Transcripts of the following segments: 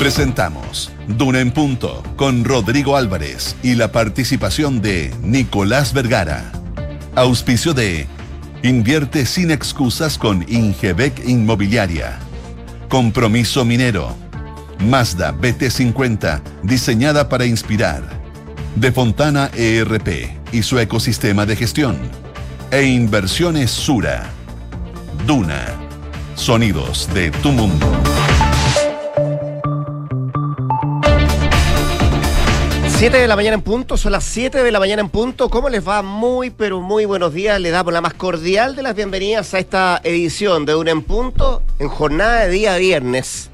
Presentamos Duna en Punto con Rodrigo Álvarez y la participación de Nicolás Vergara. Auspicio de Invierte sin excusas con Ingebec Inmobiliaria. Compromiso Minero. Mazda BT50, diseñada para inspirar. De Fontana ERP y su ecosistema de gestión. E Inversiones Sura. Duna. Sonidos de tu mundo. 7 de la mañana en punto, son las 7 de la mañana en punto. ¿Cómo les va? Muy, pero muy buenos días. Le damos la más cordial de las bienvenidas a esta edición de Una en Punto en jornada de día viernes.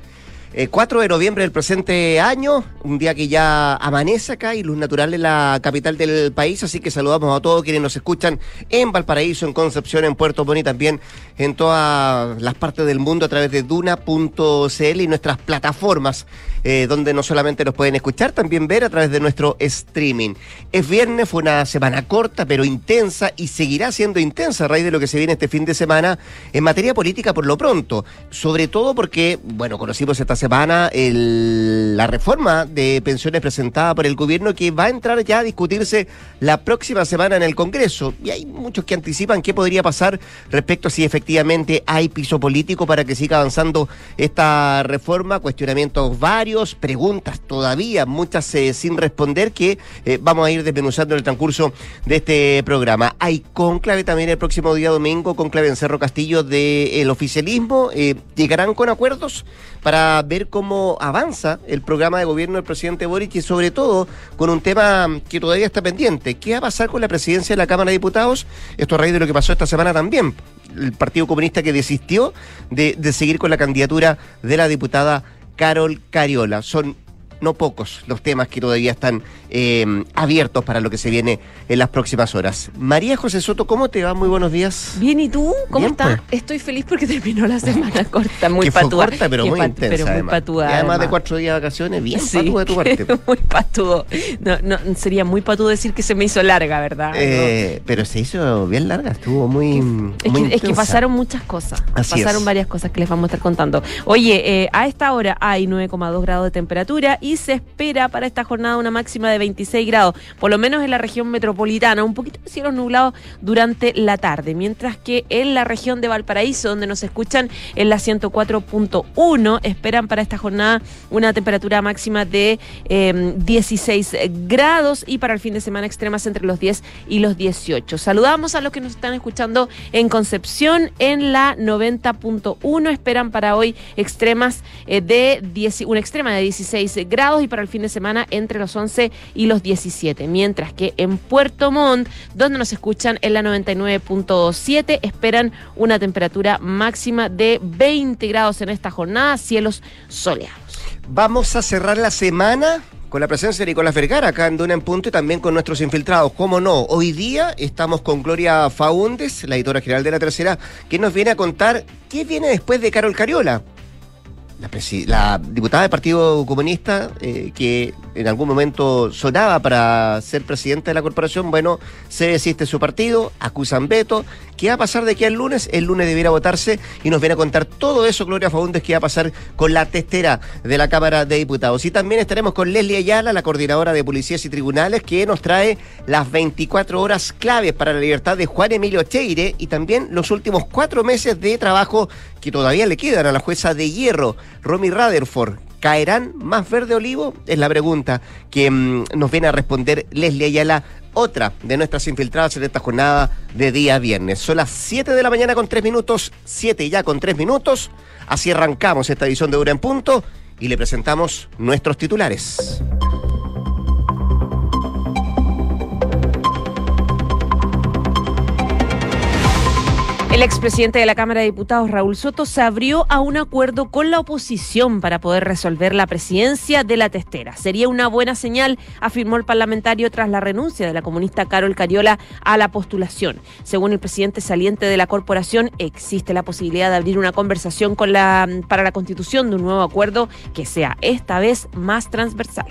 4 eh, de noviembre del presente año, un día que ya amanece acá y luz natural en la capital del país, así que saludamos a todos quienes nos escuchan en Valparaíso, en Concepción, en Puerto Montt y también en todas las partes del mundo a través de duna.cl y nuestras plataformas, eh, donde no solamente nos pueden escuchar, también ver a través de nuestro streaming. Es viernes, fue una semana corta pero intensa y seguirá siendo intensa a raíz de lo que se viene este fin de semana en materia política por lo pronto, sobre todo porque, bueno, conocimos esta semana la reforma de pensiones presentada por el gobierno que va a entrar ya a discutirse la próxima semana en el Congreso. Y hay muchos que anticipan qué podría pasar respecto a si efectivamente hay piso político para que siga avanzando esta reforma. Cuestionamientos varios, preguntas todavía, muchas eh, sin responder que eh, vamos a ir desmenuzando en el transcurso de este programa. Hay conclave también el próximo día domingo, conclave en Cerro Castillo del oficialismo. Eh, ¿Llegarán con acuerdos para ver cómo avanza el programa de gobierno del presidente Boric y sobre todo con un tema que todavía está pendiente. ¿Qué va a pasar con la presidencia de la Cámara de Diputados? Esto a raíz de lo que pasó esta semana también. El Partido Comunista que desistió de, de seguir con la candidatura de la diputada Carol Cariola. Son no pocos los temas que todavía están eh, abiertos para lo que se viene en las próximas horas. María José Soto, ¿cómo te va? Muy buenos días. Bien, ¿y tú? ¿Cómo estás? Pues. Estoy feliz porque terminó la semana corta, muy patúa. corta, pero muy intensa. Pero muy patúa. Y además, de cuatro días de vacaciones, bien sí, de tu parte. muy patúo. No, no, sería muy patúo decir que se me hizo larga, ¿verdad? Eh, pero se hizo bien larga, estuvo muy. Es, muy que, es que, pasaron muchas cosas. pasaron varias cosas que les vamos a estar contando. Oye, eh, a esta hora hay 9,2 grados de temperatura y se espera para esta jornada una máxima de 26 grados, por lo menos en la región metropolitana, un poquito de cielos nublados durante la tarde, mientras que en la región de Valparaíso, donde nos escuchan en la 104.1, esperan para esta jornada una temperatura máxima de 16 em, grados y para el fin de semana extremas entre los 10 y los 18. Saludamos a los que nos están escuchando en Concepción en la 90.1, esperan para hoy extremas eh, de 10, una extrema de 16 grados y para el fin de semana entre los 11 y los 17. Mientras que en Puerto Montt, donde nos escuchan en la 99.7, esperan una temperatura máxima de 20 grados en esta jornada, cielos soleados. Vamos a cerrar la semana con la presencia de Nicolás Vergara acá en Duna en Punto y también con nuestros infiltrados. ¿Cómo no? Hoy día estamos con Gloria Faúndes, la editora general de La Tercera, que nos viene a contar qué viene después de Carol Cariola la, diputada del Partido Comunista, eh, que en algún momento sonaba para ser presidenta de la corporación, bueno, se desiste su partido, acusan veto. ¿Qué va a pasar de aquí al lunes? El lunes debiera votarse y nos viene a contar todo eso, Gloria Fagundes, qué va a pasar con la testera de la Cámara de Diputados. Y también estaremos con Leslie Ayala, la coordinadora de Policías y Tribunales, que nos trae las 24 horas claves para la libertad de Juan Emilio Cheire y también los últimos cuatro meses de trabajo que todavía le quedan a la jueza de hierro, Romy Rutherford. ¿Caerán más verde olivo? Es la pregunta que mm, nos viene a responder Leslie Ayala, otra de nuestras infiltradas en esta jornada de día viernes. Son las 7 de la mañana con 3 minutos, 7 ya con 3 minutos. Así arrancamos esta edición de Hora en Punto y le presentamos nuestros titulares. El expresidente de la Cámara de Diputados, Raúl Soto, se abrió a un acuerdo con la oposición para poder resolver la presidencia de la testera. Sería una buena señal, afirmó el parlamentario tras la renuncia de la comunista Carol Cariola a la postulación. Según el presidente saliente de la corporación, existe la posibilidad de abrir una conversación con la, para la constitución de un nuevo acuerdo que sea esta vez más transversal.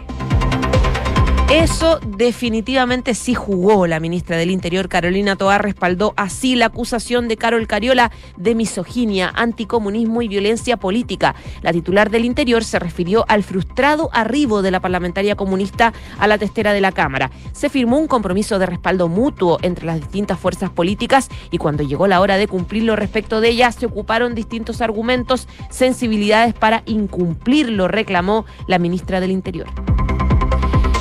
Eso definitivamente sí jugó. La ministra del Interior, Carolina Toa, respaldó así la acusación de Carol Cariola de misoginia, anticomunismo y violencia política. La titular del Interior se refirió al frustrado arribo de la parlamentaria comunista a la testera de la Cámara. Se firmó un compromiso de respaldo mutuo entre las distintas fuerzas políticas y cuando llegó la hora de cumplirlo respecto de ella, se ocuparon distintos argumentos, sensibilidades para incumplirlo, reclamó la ministra del Interior.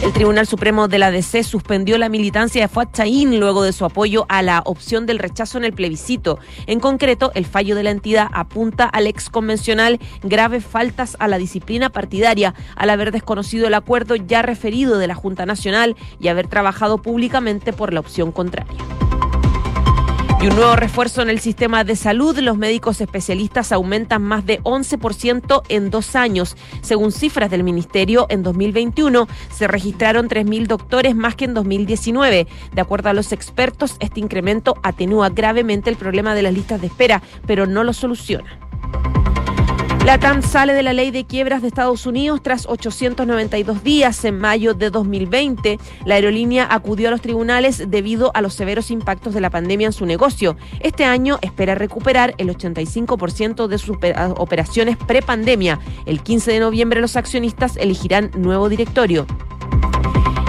El Tribunal Supremo de la DC suspendió la militancia de Fuad Chaín luego de su apoyo a la opción del rechazo en el plebiscito. En concreto, el fallo de la entidad apunta al ex convencional graves faltas a la disciplina partidaria al haber desconocido el acuerdo ya referido de la Junta Nacional y haber trabajado públicamente por la opción contraria. Y un nuevo refuerzo en el sistema de salud. Los médicos especialistas aumentan más de 11% en dos años. Según cifras del Ministerio, en 2021 se registraron 3.000 doctores más que en 2019. De acuerdo a los expertos, este incremento atenúa gravemente el problema de las listas de espera, pero no lo soluciona. La TAM sale de la ley de quiebras de Estados Unidos tras 892 días en mayo de 2020. La aerolínea acudió a los tribunales debido a los severos impactos de la pandemia en su negocio. Este año espera recuperar el 85% de sus operaciones prepandemia. El 15 de noviembre los accionistas elegirán nuevo directorio.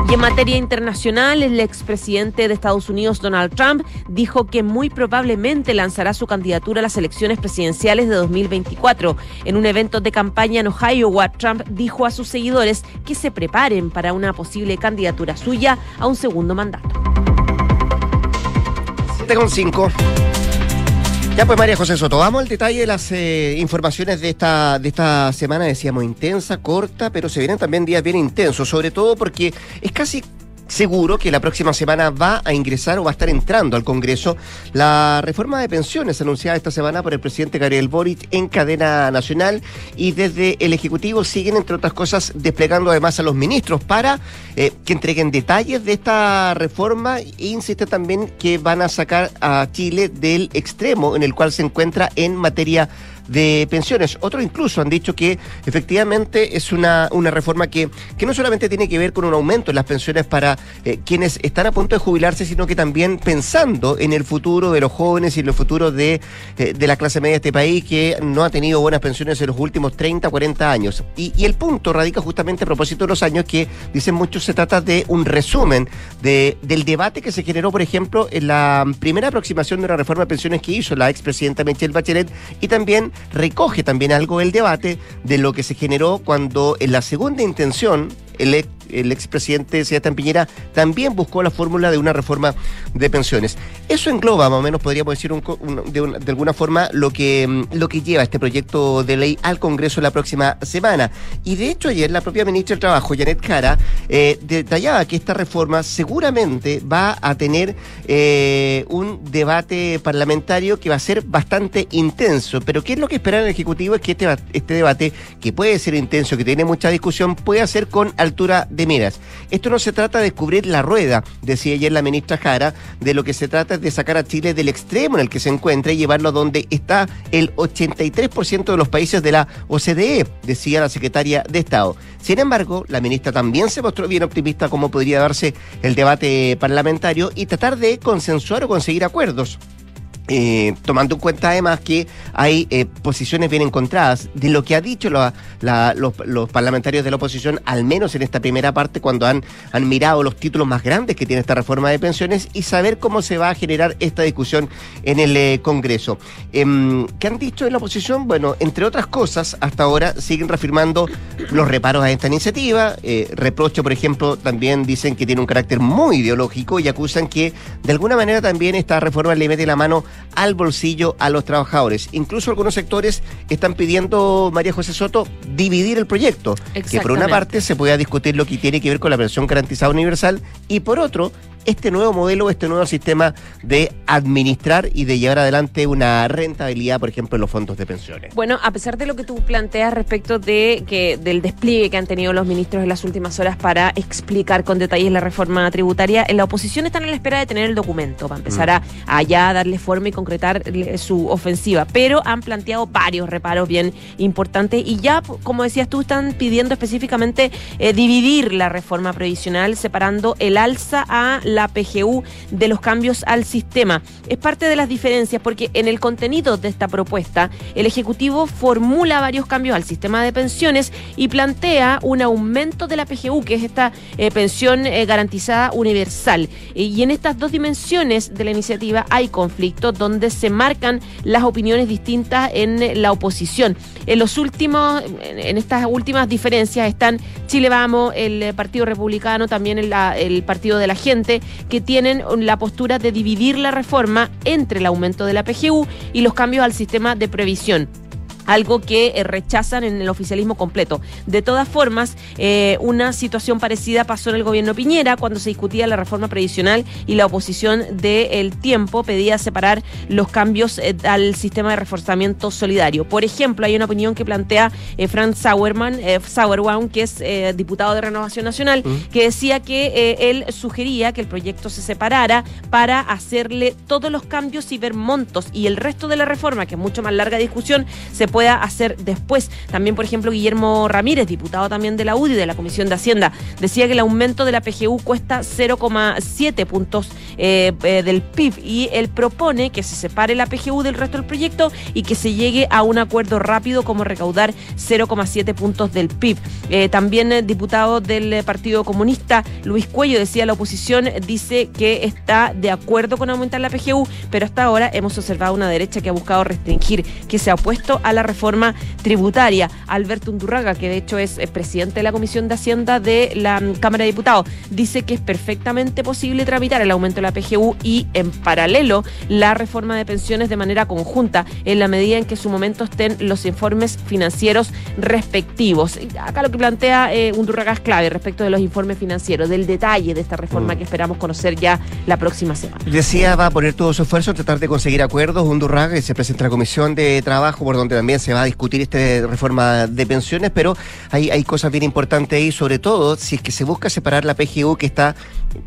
Y en materia internacional, el expresidente de Estados Unidos, Donald Trump, dijo que muy probablemente lanzará su candidatura a las elecciones presidenciales de 2024. En un evento de campaña en Ohio, Trump dijo a sus seguidores que se preparen para una posible candidatura suya a un segundo mandato. 7 con 5. Ya pues María José Soto, vamos al detalle de las eh, informaciones de esta, de esta semana, decíamos intensa, corta, pero se vienen también días bien intensos, sobre todo porque es casi seguro que la próxima semana va a ingresar o va a estar entrando al Congreso la reforma de pensiones anunciada esta semana por el presidente Gabriel Boric en cadena nacional. Y desde el Ejecutivo siguen, entre otras cosas, desplegando además a los ministros para eh, que entreguen detalles de esta reforma. E insiste también que van a sacar a Chile del extremo en el cual se encuentra en materia de pensiones. Otros incluso han dicho que efectivamente es una, una reforma que, que no solamente tiene que ver con un aumento en las pensiones para eh, quienes están a punto de jubilarse, sino que también pensando en el futuro de los jóvenes y en el futuro de, eh, de la clase media de este país que no ha tenido buenas pensiones en los últimos 30, 40 años. Y, y el punto radica justamente a propósito de los años que, dicen muchos, se trata de un resumen de, del debate que se generó, por ejemplo, en la primera aproximación de la reforma de pensiones que hizo la expresidenta Michelle Bachelet y también recoge también algo el debate de lo que se generó cuando en la segunda intención el el expresidente Sebastián Piñera también buscó la fórmula de una reforma de pensiones. Eso engloba, más o menos, podríamos decir de, alguna forma, lo que, mm, lo que lleva este proyecto de ley al Congreso la próxima semana. Y de hecho, ayer la propia ministra del Trabajo, Janet Cara, eh, detallaba que esta reforma seguramente va a tener eh, un debate parlamentario que va a ser bastante intenso. Pero ¿qué es lo que espera el Ejecutivo? Es que este, este debate, que puede ser intenso, que tiene mucha discusión, pueda ser con altura de miras. Esto no se trata de descubrir la rueda, decía ayer la ministra Jara, de lo que se trata es de sacar a Chile del extremo en el que se encuentra y llevarlo a donde está el 83% de los países de la OCDE, decía la secretaria de Estado. Sin embargo, la ministra también se mostró bien optimista cómo podría darse el debate parlamentario y tratar de consensuar o conseguir acuerdos. Eh, tomando en cuenta además que hay eh, posiciones bien encontradas de lo que ha dicho los, parlamentarios de la oposición, al menos en esta primera parte, cuando han, han mirado los títulos más grandes que tiene esta reforma de pensiones y saber cómo se va a generar esta discusión en el eh, Congreso. Em, ¿Qué han dicho en la oposición? Bueno, entre otras cosas, hasta ahora siguen reafirmando los reparos a esta iniciativa. reproche, por ejemplo, también dicen que tiene un carácter muy ideológico y acusan que de alguna manera también esta reforma le mete la mano al bolsillo a los trabajadores. Incluso algunos sectores están pidiendo, María José Soto, dividir el proyecto. Que por una parte se pueda discutir lo que tiene que ver con la pensión garantizada universal y por otro este nuevo modelo, este nuevo sistema de administrar y de llevar adelante una rentabilidad, por ejemplo, en los fondos de pensiones. Bueno, a pesar de lo que tú planteas respecto de que del despliegue que han tenido los ministros en las últimas horas para explicar con detalles la reforma tributaria, en la oposición están a la espera de tener el documento para empezar mm. a, ya darle forma y concretar su ofensiva, pero han planteado varios reparos bien importantes y ya, como decías tú, están pidiendo específicamente eh, dividir la reforma previsional separando el alza a la PGU de los cambios al sistema. Es parte de las diferencias porque en el contenido de esta propuesta el Ejecutivo formula varios cambios al sistema de pensiones y plantea un aumento de la PGU, que es esta eh, pensión eh, garantizada universal. y en estas dos dimensiones de la iniciativa hay conflictos donde se marcan las opiniones distintas en la oposición. En los últimos, en estas últimas diferencias están Chile Vamos, el Partido Republicano, también el Partido de la Gente, que tienen la postura de dividir la reforma entre el aumento de la PGU y los cambios al sistema de previsión algo que eh, rechazan en el oficialismo completo. De todas formas, eh, una situación parecida pasó en el gobierno Piñera cuando se discutía la reforma previsional y la oposición del tiempo pedía separar los cambios eh, al sistema de reforzamiento solidario. Por ejemplo, hay una opinión que plantea Franz Sauerman, Sauerbaum, que es diputado de Renovación Nacional, que decía que él sugería que el proyecto se separara para hacerle todos los cambios y ver montos y el resto de la reforma, que es mucho más larga discusión, se pueda hacer después. También, por ejemplo, Guillermo Ramírez, diputado también de la UDI, de la Comisión de Hacienda, decía que el aumento de la PGU cuesta 0,7 puntos eh, eh, del PIB y él propone que se separe la PGU del resto del proyecto y que se llegue a un acuerdo rápido como recaudar 0,7 puntos del PIB. Eh, también diputado del Partido Comunista, Luis Cuello, decía la oposición, dice que está de acuerdo con aumentar la PGU, pero hasta ahora hemos observado una derecha que ha buscado restringir, que se ha opuesto a la reforma tributaria. Alberto Undurraga, que de hecho es presidente de la Comisión de Hacienda de la mm, Cámara de Diputados, dice que es perfectamente posible tramitar el aumento de la PGU y en paralelo la reforma de pensiones de manera conjunta, en la medida en que en su momento estén los informes financieros respectivos. Acá lo que plantea eh, Undurraga es clave respecto de los informes financieros, del detalle de esta reforma mm. que esperamos conocer ya la próxima semana. Decía, va a poner todo su esfuerzo en tratar de conseguir acuerdos. Undurraga, que se presenta a la Comisión de Trabajo, por donde también se va a discutir esta reforma de pensiones, pero hay, cosas bien importantes ahí, sobre todo si es que se busca separar la PGU que está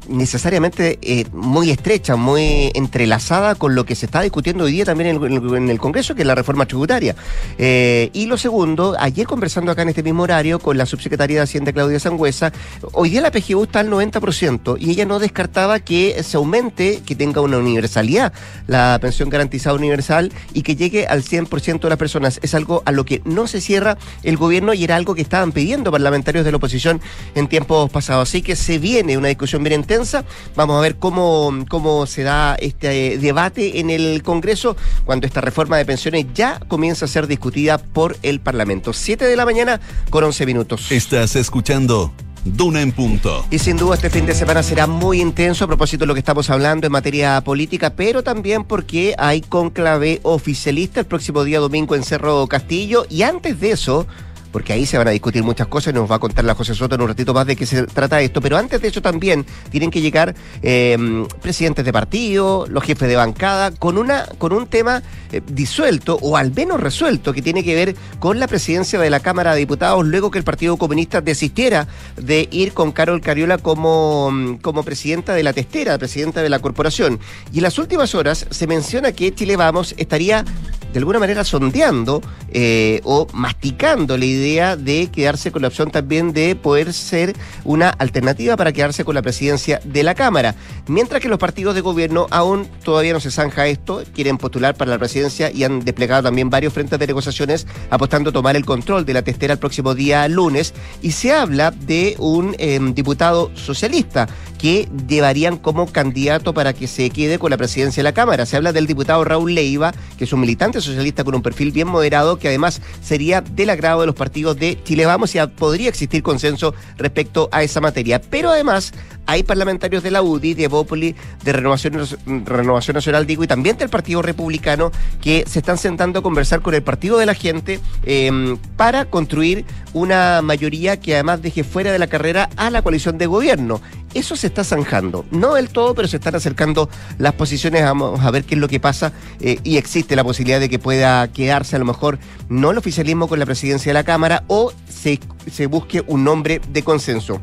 necesariamente eh, muy estrecha, muy entrelazada con lo que se está discutiendo hoy día también en el, Congreso, que es la reforma tributaria. Eh, y lo segundo, ayer conversando acá en este mismo horario con la subsecretaria de Hacienda Claudia Sangüesa, hoy día la PGU está al 90% y ella no descartaba que se aumente, que tenga una universalidad, la pensión garantizada universal y que llegue al 100% de las personas. Es algo a lo que no se cierra el gobierno y era algo que estaban pidiendo parlamentarios de la oposición en tiempos pasados. Así que se viene una discusión bien intensa. Vamos a ver cómo, cómo se da este eh, debate en el Congreso cuando esta reforma de pensiones ya comienza a ser discutida por el Parlamento. Siete de la mañana con once minutos. Estás escuchando Duna en punto. Y sin duda este fin de semana será muy intenso a propósito de lo que estamos hablando en materia política, pero también porque hay conclave oficialista el próximo día domingo en Cerro Castillo y antes de eso porque ahí se van a discutir muchas cosas nos va a contar la José Soto en un ratito más de qué se trata esto. Pero antes de eso también tienen que llegar em, presidentes de partido, los jefes de bancada, con, una, con un tema eh, disuelto o al menos resuelto que tiene que ver con la presidencia de la Cámara de Diputados luego que el Partido Comunista desistiera de ir con Carol Cariola como, como presidenta de la testera, presidenta de la corporación. Y en las últimas horas se menciona que Chile Vamos estaría de alguna manera sondeando eh, o masticando la idea de quedarse con la opción también de poder ser una alternativa para quedarse con la presidencia de la Cámara. Mientras que los partidos de gobierno aún todavía no se zanja esto, quieren postular para la presidencia y han desplegado también varios frentes de negociaciones apostando a tomar el control de la testera el próximo día lunes. Y se habla de un em, diputado socialista que llevarían como candidato para que se quede con la presidencia de la Cámara. Se habla del diputado Raúl Leiva, que es un militante socialista con un perfil bien moderado, que además sería del agrado de los partidos de Chile Vamos y podría existir consenso respecto a esa materia. Pero además hay parlamentarios de la UDI, de Bópoli, de Renovación, Renovación Nacional, digo, y también del Partido Republicano, que se están sentando a conversar con el Partido de la Gente em, para construir una mayoría que además deje fuera de la carrera a la coalición de gobierno. eso se está zanjando. No del todo, pero se están acercando las posiciones. Vamos a ver qué es lo que pasa. Eh, y existe la posibilidad de que pueda quedarse a lo mejor no el oficialismo con la presidencia de la Cámara o se, se busque un nombre de consenso.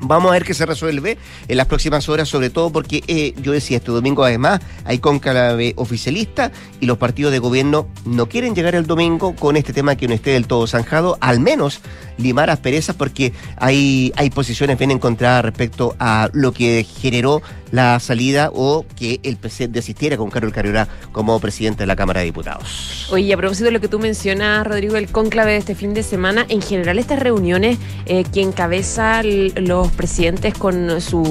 Vamos a ver qué se resuelve en las próximas horas, sobre todo porque eh, yo decía este domingo además hay cónclave oficialista y los partidos de gobierno no quieren llegar el domingo con este tema que no esté del todo zanjado, al menos limar asperezas porque hay, hay posiciones bien encontradas respecto a lo que generó la salida o que el presidente desistiera con Carol Carrera como presidente de la Cámara de Diputados. Oye, a propósito de lo que tú mencionas, Rodrigo, el cónclave de este fin de semana, en general estas reuniones eh, que encabeza los presidentes con, su,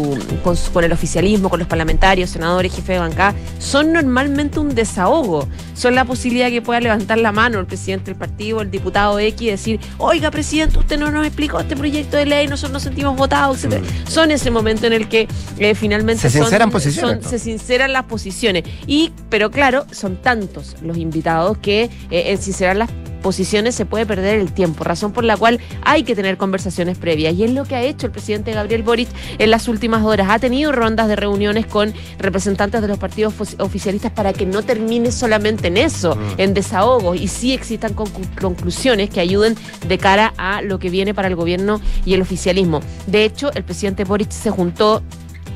con, el oficialismo, con los parlamentarios, senadores, jefe de bancada, son normalmente un desahogo. Son la posibilidad que pueda levantar la mano el presidente del partido, el diputado X, y decir, oiga, presidente, usted no nos explicó este proyecto de ley, nosotros nos sentimos votados, etc. Mm. Son ese momento en el que eh, finalmente se sinceran posiciones. se sinceran las posiciones. Y, pero claro, son tantos los invitados que eh, en sincerar las posiciones se puede perder el tiempo, razón por la cual hay que tener conversaciones previas. Y es lo que ha hecho el presidente Gabriel Boric en las últimas horas. Ha tenido rondas de reuniones con representantes de los partidos oficialistas para que no termine solamente en eso, mm. en desahogos, y sí existan conclusiones que ayuden de cara a lo que viene para el gobierno y el oficialismo. De hecho, el presidente Boric se juntó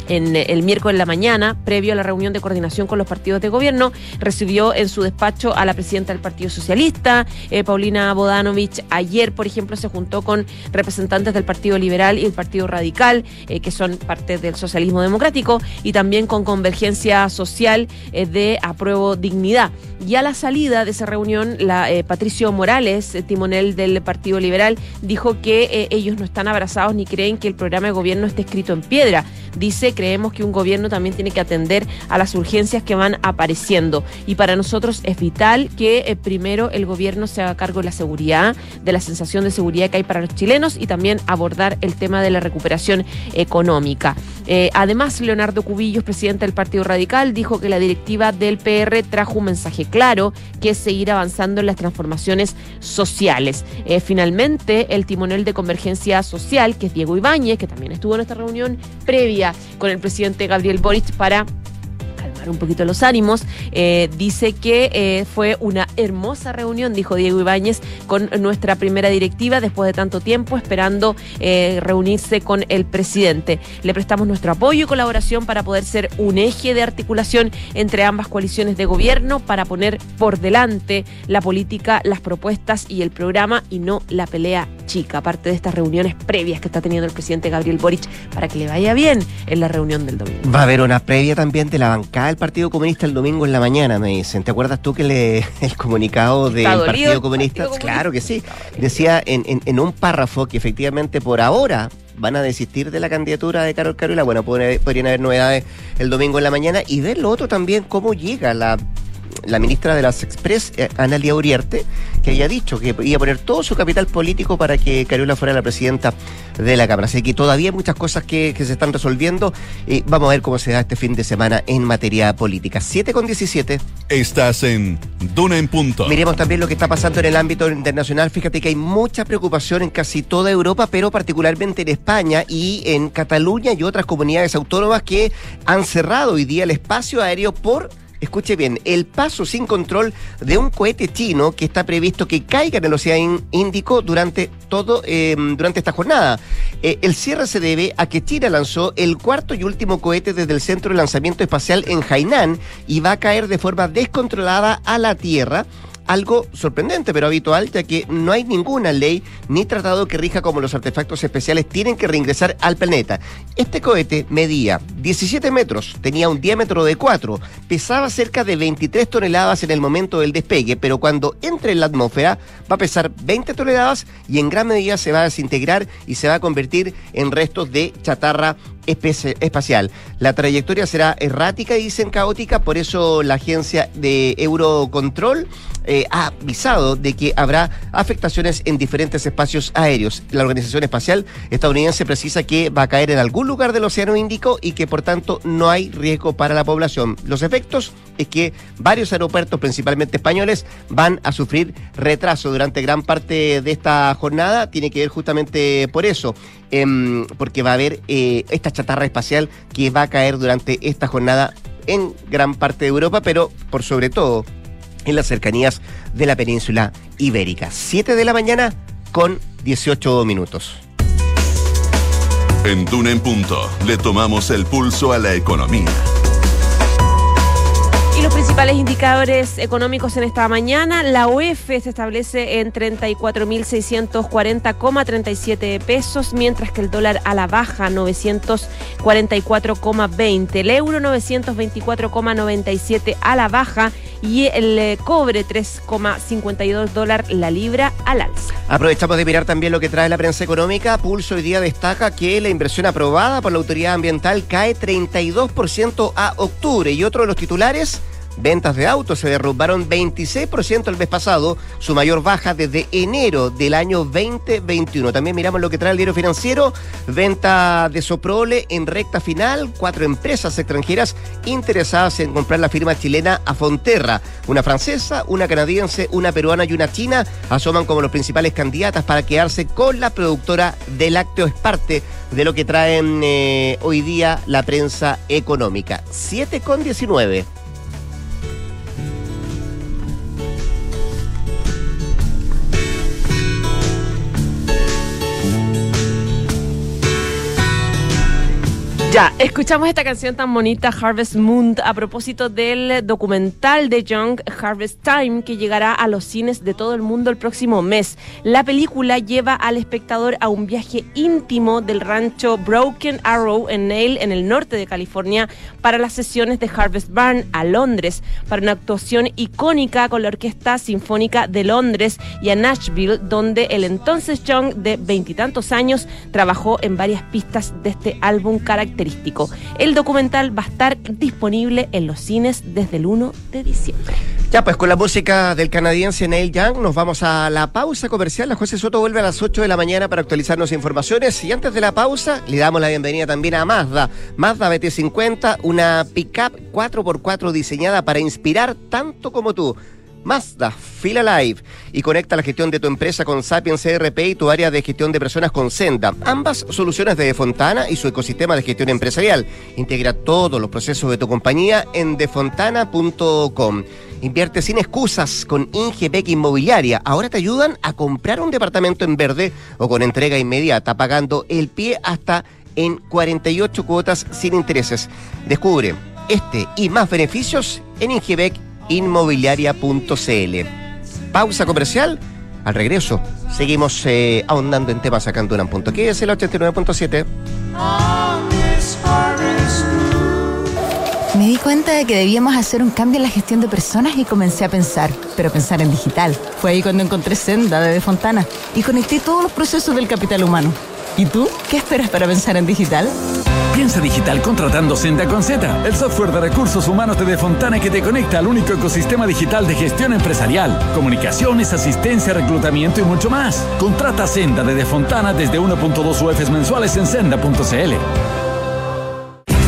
en el miércoles en la mañana, previo a la reunión de coordinación con los partidos de gobierno, recibió en su despacho a la presidenta del Partido Socialista, eh, Paulina Bodanovich. Ayer, por ejemplo, se juntó con representantes del Partido Liberal y el Partido Radical, eh, que son parte del socialismo democrático, y también con Convergencia Social eh, de Apruebo Dignidad. Y a la salida de esa reunión, la Patricio Morales, timonel del Partido Liberal, dijo que ellos no están abrazados ni creen que el programa de gobierno esté escrito en piedra. Dice creemos que un gobierno también tiene que atender a las urgencias que van apareciendo. Y para nosotros es vital que eh, primero el gobierno se haga cargo de la seguridad, de la sensación de seguridad que hay para los chilenos y también abordar el tema de la recuperación económica. Eh, además, Leonardo Cubillos, presidente del Partido Radical, dijo que la directiva del PR trajo un mensaje claro, que es seguir avanzando en las transformaciones sociales. Eh, finalmente, el timonel de Convergencia Social, que es Diego Ibáñez, que también estuvo en esta reunión previa con el presidente Gabriel Boric para un poquito los ánimos, eh, dice que eh, fue una hermosa reunión, dijo Diego Ibáñez, con nuestra primera directiva después de tanto tiempo esperando eh, reunirse con el presidente. Le prestamos nuestro apoyo y colaboración para poder ser un eje de articulación entre ambas coaliciones de gobierno para poner por delante la política, las propuestas y el programa y no la pelea chica, aparte de estas reuniones previas que está teniendo el presidente Gabriel Boric para que le vaya bien en la reunión del domingo. Va a haber una previa también de la bancada del Partido Comunista el domingo en la mañana, me dicen. ¿Te acuerdas tú que le, el comunicado del Partido, Comunista, Claro que sí, decía en, en, un párrafo que efectivamente por ahora van a desistir de la candidatura de Carol Carola. Bueno, podrían haber novedades el domingo en la mañana. Y ver lo otro también, cómo llega la la ministra de las Express, eh, Analia Uriarte, que había dicho que iba a poner todo su capital político para que Carola fuera la presidenta de la Cámara. Así que todavía hay muchas cosas que, se están resolviendo y vamos a ver cómo se da este fin de semana en materia política. 7 con 17. Estás en Duna en Punto. Miremos también lo que está pasando en el ámbito internacional. Fíjate que hay mucha preocupación en casi toda Europa, pero particularmente en España y en Cataluña y otras comunidades autónomas que han cerrado hoy día el espacio aéreo por escuche bien, el paso sin control de un cohete chino que está previsto que caiga en el Océano Índico durante todo em, durante esta jornada. Eh, el cierre se debe a que China lanzó el cuarto y último cohete desde el centro de lanzamiento espacial en Hainan y va a caer de forma descontrolada a la Tierra algo sorprendente pero habitual, ya que no hay ninguna ley ni tratado que rija como los artefactos especiales tienen que reingresar al planeta. Este cohete medía 17 metros, tenía un diámetro de 4, pesaba cerca de 23 toneladas en el momento del despegue, pero cuando entre en la atmósfera va a pesar 20 toneladas y en gran medida se va a desintegrar y se va a convertir en restos de chatarra espacial. La trayectoria será errática y dicen caótica, por eso la agencia de Eurocontrol eh, ha avisado de que habrá afectaciones en diferentes espacios aéreos. La Organización Espacial Estadounidense precisa que va a caer en algún lugar del Océano Índico y que por tanto no hay riesgo para la población. Los efectos es que varios aeropuertos, principalmente españoles, van a sufrir retraso durante gran parte de esta jornada. Tiene que ver justamente por eso, em, porque va a haber eh, esta chatarra espacial que va a caer durante esta jornada en gran parte de Europa, pero por sobre todo en las cercanías de la península ibérica. 7 de la mañana con 18 minutos. En Duna en Punto le tomamos el pulso a la economía los principales indicadores económicos en esta mañana, la UEF se establece en 34.640,37 pesos, mientras que el dólar a la baja 944,20, el euro 924,97 a la baja y el eh, cobre 3,52 dólar la libra al alza. Aprovechamos de mirar también lo que trae la prensa económica. Pulso hoy día destaca que la inversión aprobada por la autoridad ambiental cae 32% a octubre y otro de los titulares Ventas de autos se derrumbaron 26% el mes pasado, su mayor baja desde enero del año 2021. También miramos lo que trae el diario financiero, venta de Soprole en recta final, cuatro empresas extranjeras interesadas en comprar la firma chilena Afonterra. Una francesa, una canadiense, una peruana y una china asoman como los principales candidatas para quedarse con la productora de lácteos. Es parte de lo que traen eh, hoy día la prensa económica. 7 con 19. Ya, escuchamos esta canción tan bonita, Harvest Moon, a propósito del documental de Young, Harvest Time, que llegará a los cines de todo el mundo el próximo mes. La película lleva al espectador a un viaje íntimo del rancho Broken Arrow en Nail, en el norte de California, para las sesiones de Harvest Barn a Londres, para una actuación icónica con la Orquesta Sinfónica de Londres y a Nashville, donde el entonces Young, de veintitantos años, trabajó en varias pistas de este álbum característico el documental va a estar disponible en los cines desde el 1 de diciembre. Ya, pues con la música del canadiense Neil Young nos vamos a la pausa comercial. La José Soto vuelve a las 8 de la mañana para actualizarnos informaciones. Y antes de la pausa, le damos la bienvenida también a Mazda. Mazda BT50, una pickup 4x4 diseñada para inspirar tanto como tú. Mazda, Fila Live y conecta la gestión de tu empresa con Sapiens CRP y tu área de gestión de personas con Senda. Ambas soluciones de Fontana y su ecosistema de gestión empresarial. Integra todos los procesos de tu compañía en defontana.com. Invierte sin excusas con Ingepec Inmobiliaria. Ahora te ayudan a comprar un departamento en verde o con entrega inmediata, pagando el pie hasta en 48 cuotas sin intereses. Descubre este y más beneficios en Ingebec inmobiliaria.cl. Pausa comercial. Al regreso, seguimos eh, ahondando en temas acá en Duran.que ¿Qué es el 89.7? Me di cuenta de que debíamos hacer un cambio en la gestión de personas y comencé a pensar, pero pensar en digital. Fue ahí cuando encontré Senda de, de Fontana y conecté todos los procesos del capital humano. ¿Y tú? ¿Qué esperas para pensar en digital? Piensa digital contratando Senda con Z, el software de recursos humanos de Defontana que te conecta al único ecosistema digital de gestión empresarial, comunicaciones, asistencia, reclutamiento y mucho más. Contrata Senda de Defontana desde 1.2 UFs mensuales en senda.cl.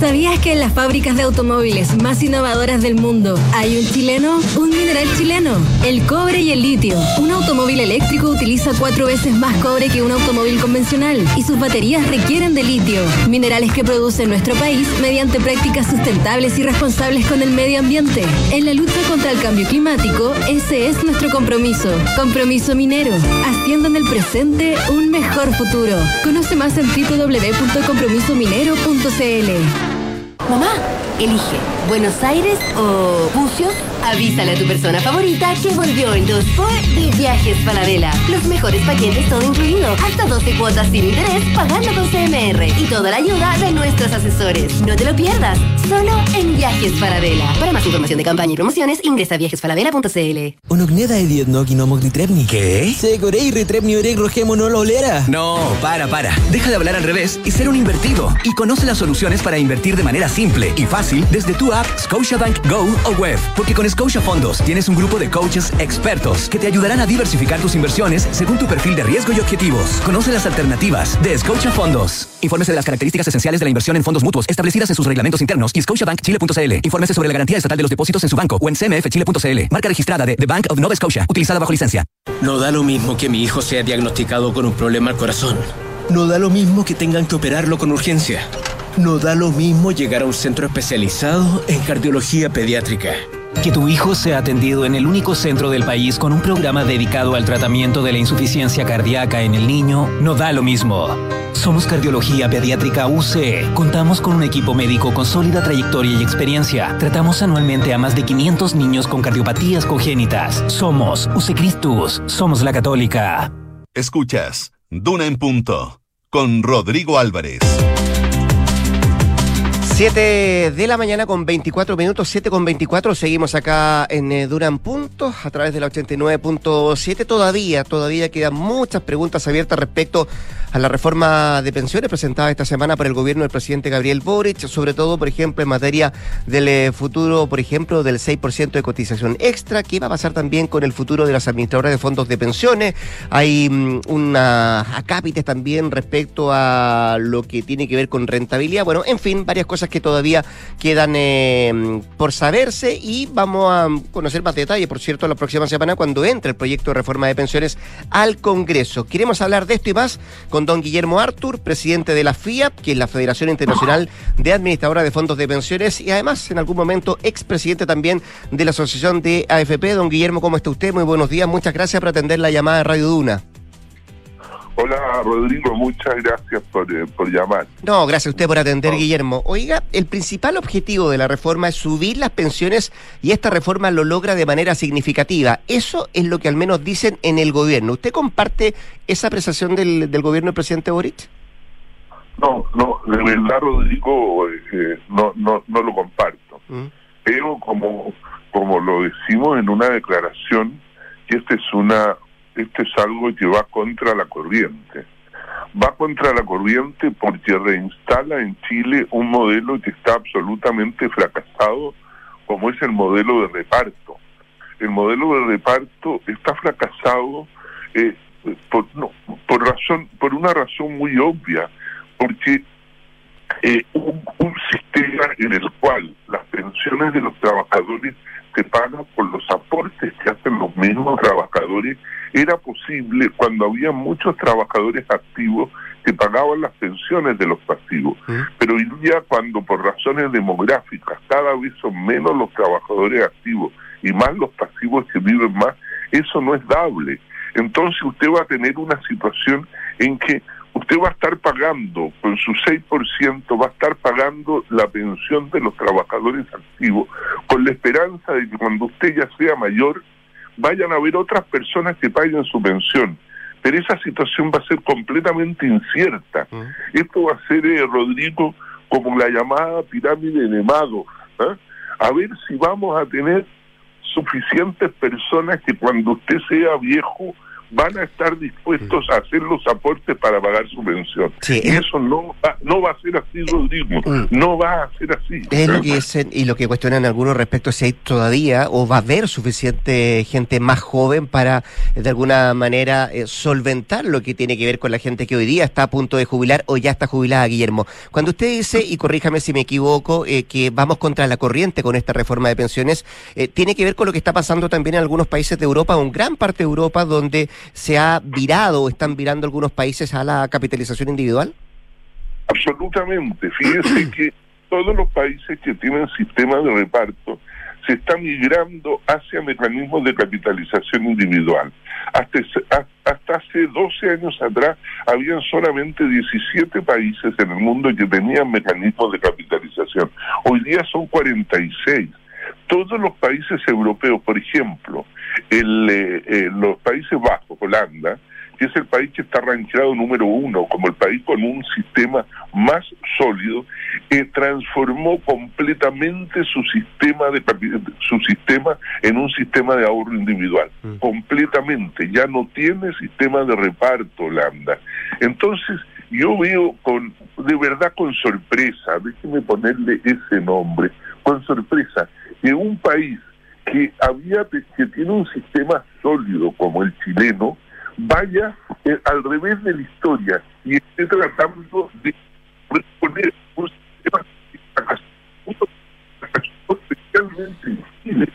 ¿Sabías que en las fábricas de automóviles más innovadoras del mundo hay un chileno? Un mineral chileno, el cobre y el litio. Un automóvil eléctrico utiliza cuatro veces más cobre que un automóvil convencional y sus baterías requieren de litio, minerales que produce nuestro país mediante prácticas sustentables y responsables con el medio ambiente. En la lucha contra el cambio climático, ese es nuestro compromiso. Compromiso minero, haciendo en el presente un mejor futuro. Conoce más en www.compromisominero.cl. Mamá, elige Buenos Aires o Bucios Avísale a tu persona favorita que volvió en 2 por de Viajes Falabella. Los mejores paquetes todo incluido. Hasta 12 cuotas sin interés pagando con CMR. Y toda la ayuda de nuestros asesores. No te lo pierdas. Solo en Viajes Falabella. Para más información de campaña y promociones, ingresa a viajesfalabella.cl. Onogneda edietnoki no mogritrepni. ¿Qué? Segorei retrepni oreg rogemo no lo olera. No, para, para. Deja de hablar al revés y ser un invertido. Y conoce las soluciones para invertir de manera simple y fácil desde tu app Scotiabank Go o web. Porque con Scotia Fondos tienes un grupo de coaches expertos que te ayudarán a diversificar tus inversiones según tu perfil de riesgo y objetivos. Conoce las alternativas de Scotia Fondos. Infórmese de las características esenciales de la inversión en fondos mutuos establecidas en sus reglamentos internos y scotiabankchile.cl. Infórmese sobre la garantía estatal de los depósitos en su banco o en cmfchile.cl. Marca registrada de The Bank of Nova Scotia, utilizada bajo licencia. No da lo mismo que mi hijo sea diagnosticado con un problema al corazón. No da lo mismo que tengan que operarlo con urgencia. No da lo mismo llegar a un centro especializado en cardiología pediátrica. Que tu hijo sea atendido en el único centro del país con un programa dedicado al tratamiento de la insuficiencia cardíaca en el niño no da lo mismo. Somos Cardiología Pediátrica UC. Contamos con un equipo médico con sólida trayectoria y experiencia. Tratamos anualmente a más de 500 niños con cardiopatías congénitas. Somos UC Cristus. Somos la Católica. Escuchas Duna en Punto con Rodrigo Álvarez. 7 de la mañana con 24 minutos, 7 con 24. Seguimos acá en eh, Duran Puntos a través de la 89.7. Todavía, todavía quedan muchas preguntas abiertas respecto a la reforma de pensiones presentada esta semana por el gobierno del presidente Gabriel Boric, sobre todo, por ejemplo, en materia del eh, futuro, por ejemplo, del 6% de cotización extra. ¿Qué va a pasar también con el futuro de las administradoras de fondos de pensiones? Hay mm, una acápites también respecto a lo que tiene que ver con rentabilidad. Bueno, en fin, varias cosas que todavía quedan eh, por saberse y vamos a conocer más detalles, por cierto, la próxima semana cuando entre el proyecto de reforma de pensiones al Congreso. Queremos hablar de esto y más con don Guillermo Artur, presidente de la FIAP, que es la Federación Internacional de Administradoras de Fondos de Pensiones y además en algún momento expresidente también de la Asociación de AFP. Don Guillermo, ¿cómo está usted? Muy buenos días, muchas gracias por atender la llamada de Radio Duna. Hola Rodrigo, muchas gracias por, eh, por, llamar. No, gracias a usted por atender, Guillermo. Oiga, el principal objetivo de la reforma es subir las pensiones y esta reforma lo logra de manera significativa. Eso es lo que al menos dicen en el gobierno. ¿Usted comparte esa apreciación del, del gobierno del presidente Boric? No, no, de verdad Rodrigo, eh, no, no, no lo comparto. Mm. Pero como, como lo decimos en una declaración, que esta es una esto es algo que va contra la corriente. Va contra la corriente porque reinstala en Chile un modelo que está absolutamente fracasado, como es el modelo de reparto. El modelo de reparto está fracasado eh, por, no, por razón, por una razón muy obvia, porque eh, un, un sistema en el cual las pensiones de los trabajadores se pagan por los aportes que hacen los mismos trabajadores era posible cuando había muchos trabajadores activos que pagaban las pensiones de los pasivos. Pero hoy día, cuando por razones demográficas cada vez son menos los trabajadores activos y más los pasivos que viven más, eso no es dable. Entonces usted va a tener una situación en que usted va a estar pagando, con su 6%, va a estar pagando la pensión de los trabajadores activos, con la esperanza de que cuando usted ya sea mayor, vayan a haber otras personas que paguen su pensión. Pero esa situación va a ser completamente incierta. Esto va a ser, eh, Rodrigo, como la llamada pirámide de Madoff. ¿eh? A ver si vamos a tener suficientes personas que cuando usted sea viejo van a estar dispuestos a hacer los aportes para pagar su pensión. y eso no va, no va a ser así, Rodrigo. Mm. No va a ser así. Es lo que dicen y lo que cuestionan algunos respecto a si hay todavía o va a haber suficiente gente más joven para de alguna manera eh, solventar lo que tiene que ver con la gente que hoy día está a punto de jubilar o ya está jubilada, Guillermo. Cuando usted dice, y corríjame si me equivoco, eh, que vamos contra la corriente con esta reforma de pensiones, eh, tiene que ver con lo que está pasando también en algunos países de Europa, en gran parte de Europa, donde se ha virado o están virando algunos países a la capitalización individual? Absolutamente. Fíjese que todos los países que tienen sistemas de reparto se están migrando hacia mecanismos de capitalización individual. Hasta, hasta hace 12 años atrás habían solamente 17 países en el mundo que tenían mecanismos de capitalización. Hoy día son 46 todos los países europeos, por ejemplo, el, eh, eh, los Países Bajos, Holanda, que es el país que está rankeado número uno como el país con un sistema más sólido, eh, transformó completamente su sistema de su sistema en un sistema de ahorro individual, mm. completamente. Ya no tiene sistema de reparto Holanda. Entonces yo veo con de verdad con sorpresa, déjeme ponerle ese nombre, con sorpresa que un país que había que tiene un sistema sólido como el chileno vaya eh, al revés de la historia y esté tratando de poner un sistema especialmente en Chile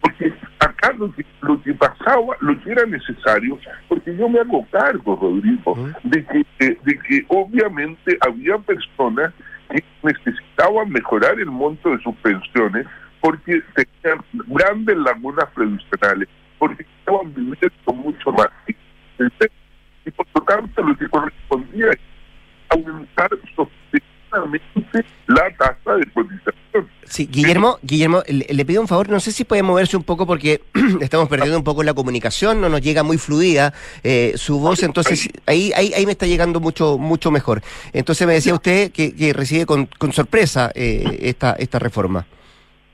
porque acá lo que, lo que pasaba, lo que era necesario, porque yo me hago cargo, Rodrigo, de que, de que obviamente había personas que necesitaban mejorar el monto de sus pensiones porque tenían grandes lagunas previsionales, porque estaban viviendo mucho más. Y por lo tanto, lo que correspondía es aumentar sostenidamente la tasa de cotización. Sí, Guillermo, Guillermo, le, pido un favor, no sé si puede moverse un poco porque estamos perdiendo un poco la comunicación, no nos llega muy fluida eh, su voz, entonces ahí, ahí ahí me está llegando mucho mucho mejor. Entonces me decía usted que, que recibe con, con sorpresa eh, esta esta reforma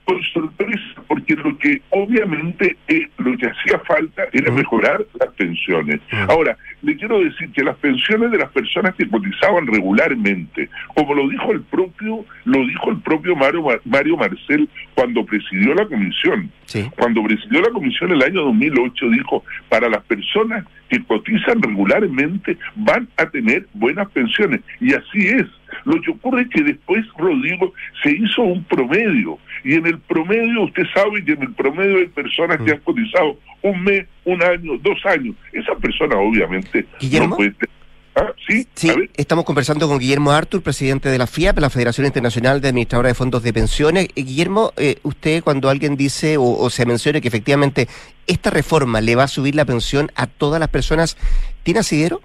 con sorpresa, porque lo que obviamente eh, lo que hacía falta era mejorar las pensiones. Ahora, le quiero decir que las pensiones de las personas que cotizaban regularmente, como lo dijo el propio, lo dijo el propio Mario, Mario Marcel cuando presidió la comisión. Cuando presidió la comisión el año 2008 dijo, para las personas que cotizan regularmente van a tener buenas pensiones. Y así es. Lo que ocurre es que después, Rodrigo, se hizo un promedio. Y en el promedio, usted sabe que en el promedio hay personas que mm. han cotizado un mes, un año, dos años. Esa persona obviamente no puede Ah, sí, sí estamos conversando con Guillermo Artur, presidente de la FIAP, la Federación Internacional de Administradores de Fondos de Pensiones. Eh, Guillermo, eh, usted cuando alguien dice o, se menciona que efectivamente esta reforma le va a subir la pensión a todas las personas, ¿tiene asidero?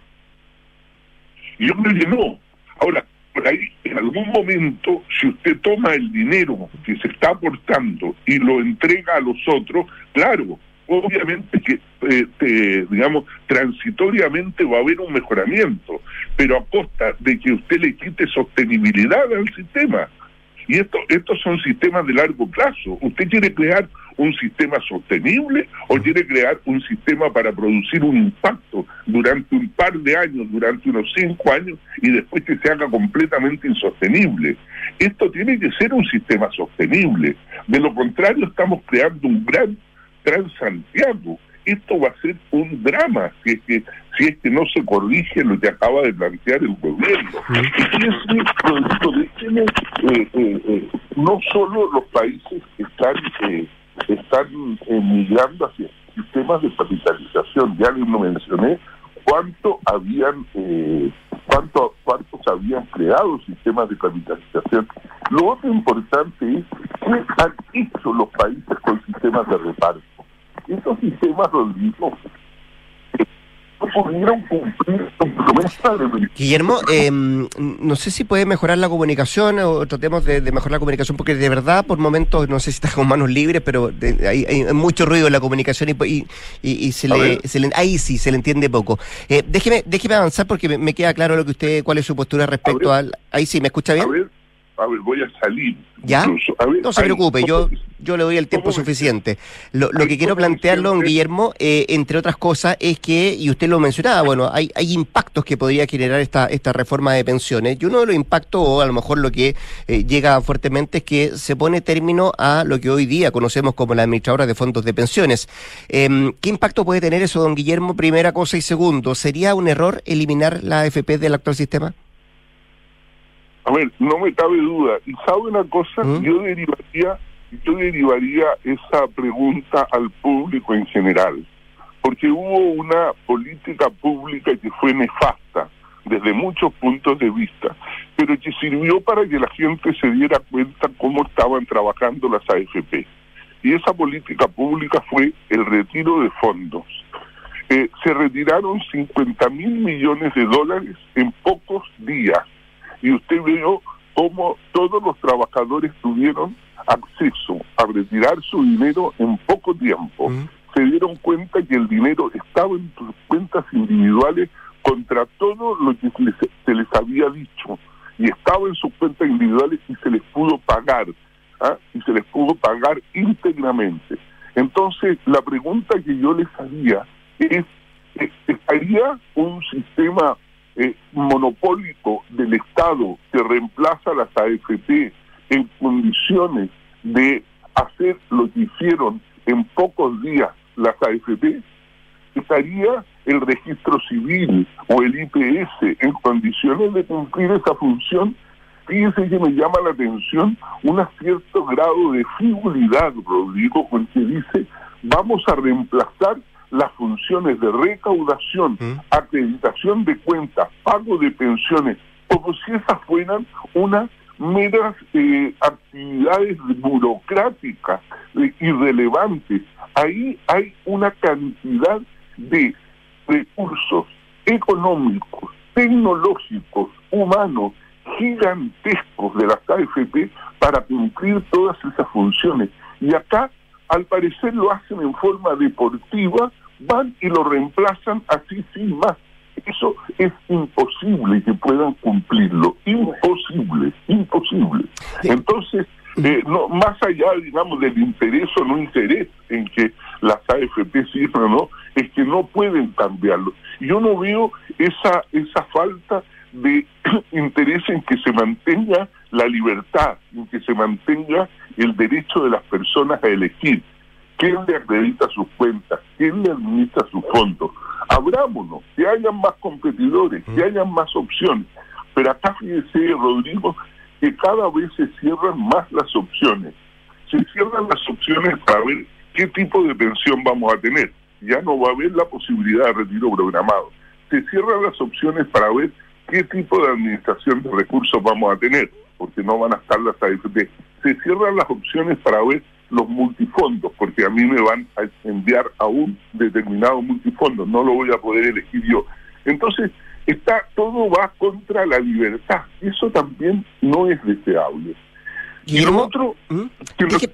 Yo creo que no. Ahora, por ahí, en algún momento, si usted toma el dinero que se está aportando y lo entrega a los otros, claro, obviamente que, eh, digamos, transitoriamente va a haber un mejoramiento, pero a costa de que usted le quite sostenibilidad al sistema. Y esto, estos son sistemas de largo plazo. ¿Usted quiere crear un sistema sostenible o quiere crear un sistema para producir un impacto durante un par de años, durante unos cinco años y después que se haga completamente insostenible? Esto tiene que ser un sistema sostenible. De lo contrario, estamos creando un gran Transantiago. Esto va a ser un drama si es que si es que no se corrige lo que acaba de plantear el gobierno. Y eh, eh, eh, no solo los países están eh, están migrando hacia sistemas de capitalización, ya les lo mencioné, cuánto habían cuánto cuántos habían creado sistemas de capitalización. Lo otro importante es qué han hecho los países con sistemas de reparto estos sistemas mismos no pudieron cumplir Guillermo, eh, no sé si puede mejorar la comunicación o tratemos de, mejorar la comunicación, porque de verdad, por momentos, no sé si está con manos libres, pero hay, mucho ruido en la comunicación y, y, se, le, ahí sí se le entiende poco. Eh, déjeme, déjeme avanzar porque me, queda claro lo que usted, cuál es su postura respecto al. Ahí sí, ¿me escucha bien? A ver, voy a salir. ¿Ya? no se preocupe, yo, yo le doy el tiempo suficiente. Lo, que quiero plantearlo, don Guillermo, eh, entre otras cosas, es que, y usted lo mencionaba, bueno, hay, hay impactos que podría generar esta, esta reforma de pensiones, y uno de los impactos, o a lo mejor lo que eh, llega fuertemente, es que se pone término a lo que hoy día conocemos como la administradora de fondos de pensiones. Em, ¿Qué impacto puede tener eso, don Guillermo? Primera cosa, y segundo, ¿sería un error eliminar la AFP del actual sistema? A ver, no me cabe duda. Y sabe una cosa, ¿Mm? yo derivaría, yo derivaría esa pregunta al público en general, porque hubo una política pública que fue nefasta desde muchos puntos de vista, pero que sirvió para que la gente se diera cuenta cómo estaban trabajando las AFP. Y esa política pública fue el retiro de fondos. Eh, se retiraron 50 mil millones de dólares en pocos días y usted vio cómo todos los trabajadores tuvieron acceso a retirar su dinero en poco tiempo, se dieron cuenta que el dinero estaba en sus cuentas individuales contra todo lo que se les, había dicho y estaba en sus cuentas individuales y se les pudo pagar ¿ah? y se les pudo pagar íntegramente. Entonces, la pregunta que yo les haría es, ¿estaría un sistema eh, monopólico del Estado que reemplaza las AFP en condiciones de hacer lo que hicieron en pocos días las AFP? ¿Estaría el registro civil o el IPS en condiciones de cumplir esa función? Fíjense que me llama la atención un cierto grado de frivolidad, Rodrigo, con que dice vamos a reemplazar las funciones de recaudación, ¿Mm? acreditación de cuentas, pago de pensiones, como si esas fueran unas meras eh, actividades burocráticas eh, irrelevantes. Ahí hay una cantidad de recursos económicos, tecnológicos, humanos, gigantescos de las AFP para cumplir todas esas funciones. Y acá, al parecer, lo hacen en forma deportiva, van y lo reemplazan así sin más. Eso es imposible que puedan cumplirlo, imposible, imposible. Entonces, eh, no, más allá, digamos, del interés o no interés en que las AFP sirvan o no, es que no pueden cambiarlo. Yo no veo esa, esa falta de interés en que se mantenga la libertad, en que se mantenga el derecho de las personas a elegir quién le acredita sus cuentas, quién le administra sus fondos. Abrámonos, que hayan más competidores, que hayan más opciones. Pero acá fíjese, Rodrigo, que cada vez se cierran más las opciones. Se cierran las opciones para ver qué tipo de pensión vamos a tener. Ya no va a haber la posibilidad de retiro programado. Se cierran las opciones para ver qué tipo de administración de recursos vamos a tener, porque no van a estar las AFP. Se cierran las opciones para ver los multifondos, porque a mí me van a enviar a un determinado multifondo, no lo voy a poder elegir yo. Entonces, está todo va contra la libertad. Eso también no es deseable. Y otro, ¿Mm?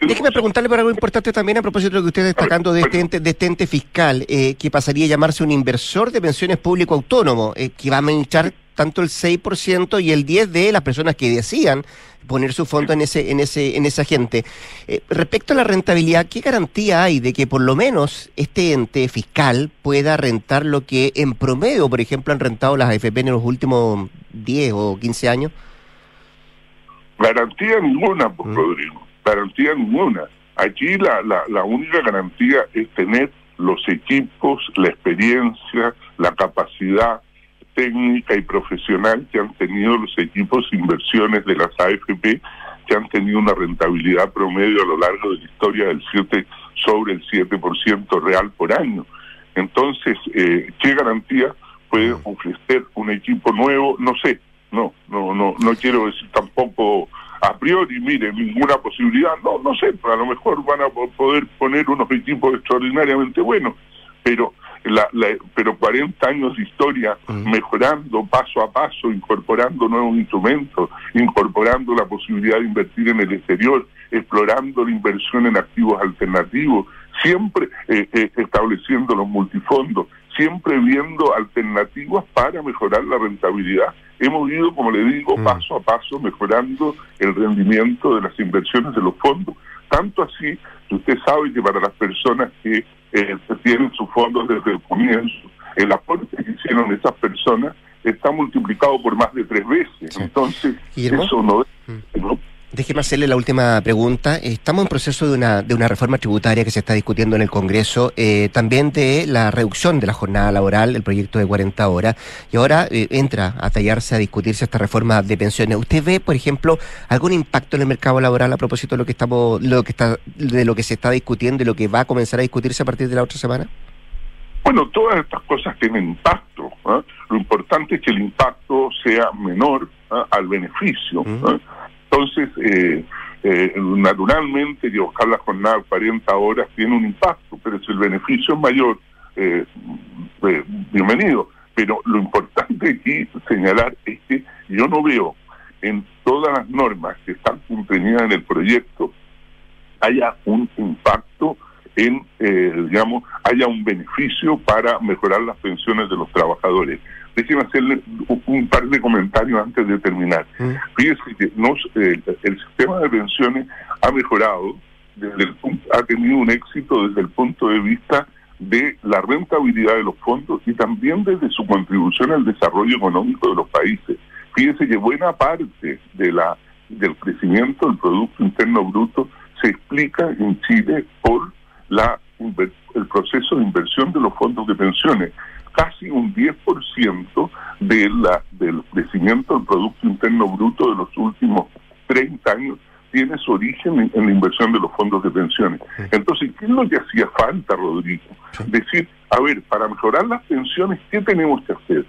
déjeme preguntarle por algo importante también a propósito de lo que usted está destacando de este ente, de este ente fiscal, eh, que pasaría a llamarse un inversor de pensiones público autónomo, eh, que va a administrar tanto el 6% y el 10% de las personas que decían poner su fondo en ese en ese en esa gente. Eh, respecto a la rentabilidad, ¿qué garantía hay de que por lo menos este ente fiscal pueda rentar lo que en promedio, por ejemplo, han rentado las AFP en los últimos 10 o 15 años? Garantía ninguna, pues, mm. Rodrigo. Garantía ninguna. Aquí la, la, la única garantía es tener los equipos, la experiencia, la capacidad técnica y profesional que han tenido los equipos inversiones de las AFP, que han tenido una rentabilidad promedio a lo largo de la historia del 7 sobre el 7% real por año. Entonces, eh, ¿qué garantía puede mm. ofrecer un equipo nuevo? No sé, no, no, no, no quiero decir tampoco a priori, mire, ninguna posibilidad, no, no sé, a lo mejor van a poder poner unos equipos extraordinariamente buenos, pero la, pero 40 años de historia mejorando paso a paso, incorporando nuevos instrumentos, incorporando la posibilidad de invertir en el exterior, explorando la inversión en activos alternativos, siempre eh, eh, estableciendo los multifondos, siempre viendo alternativas para mejorar la rentabilidad. Hemos ido, como le digo, paso a paso mejorando el rendimiento de las inversiones de los fondos. Tanto así que usted sabe que para las personas que eh, tienen sus fondos desde el comienzo, el aporte que hicieron esas personas está multiplicado por más de tres veces. Entonces, eso no es... Mm. Déjeme hacerle la última pregunta. Estamos en proceso de una, de una reforma tributaria que se está discutiendo en el Congreso, eh, también de la reducción de la jornada laboral, el proyecto de 40 horas, y ahora eh, entra a tallarse, a discutirse esta reforma de pensiones. ¿Usted ve, por ejemplo, algún impacto en el mercado laboral a propósito de lo que estamos, lo que está, de lo que se está discutiendo y lo que va a comenzar a discutirse a partir de la otra semana? Bueno, todas estas cosas tienen impacto. ¿ah? Lo importante es que el impacto sea menor ¿ah? al beneficio. Entonces, eh, eh, naturalmente, que buscar la jornada de 40 horas tiene un impacto, pero si el beneficio es mayor, eh, bienvenido. Pero lo importante aquí señalar es que yo no veo en todas las normas que están contenidas en el proyecto haya un impacto en, eh, digamos, haya un beneficio para mejorar las pensiones de los trabajadores. Déjenme hacerle un par de comentarios antes de terminar. Mm. Fíjense que nos, el sistema de pensiones ha mejorado, desde el, ha tenido un éxito desde el punto de vista de la rentabilidad de los fondos y también desde su contribución al desarrollo económico de los países. Fíjense que buena parte de la del crecimiento del Producto Interno Bruto se explica en Chile por la el proceso de inversión de los fondos de pensiones. Casi un 10% de la, del crecimiento del Producto Interno Bruto de los últimos 30 años tiene su origen en, la inversión de los fondos de pensiones. Entonces, ¿qué es lo que hacía falta, Rodrigo? Decir, a ver, para mejorar las pensiones, ¿qué tenemos que hacer?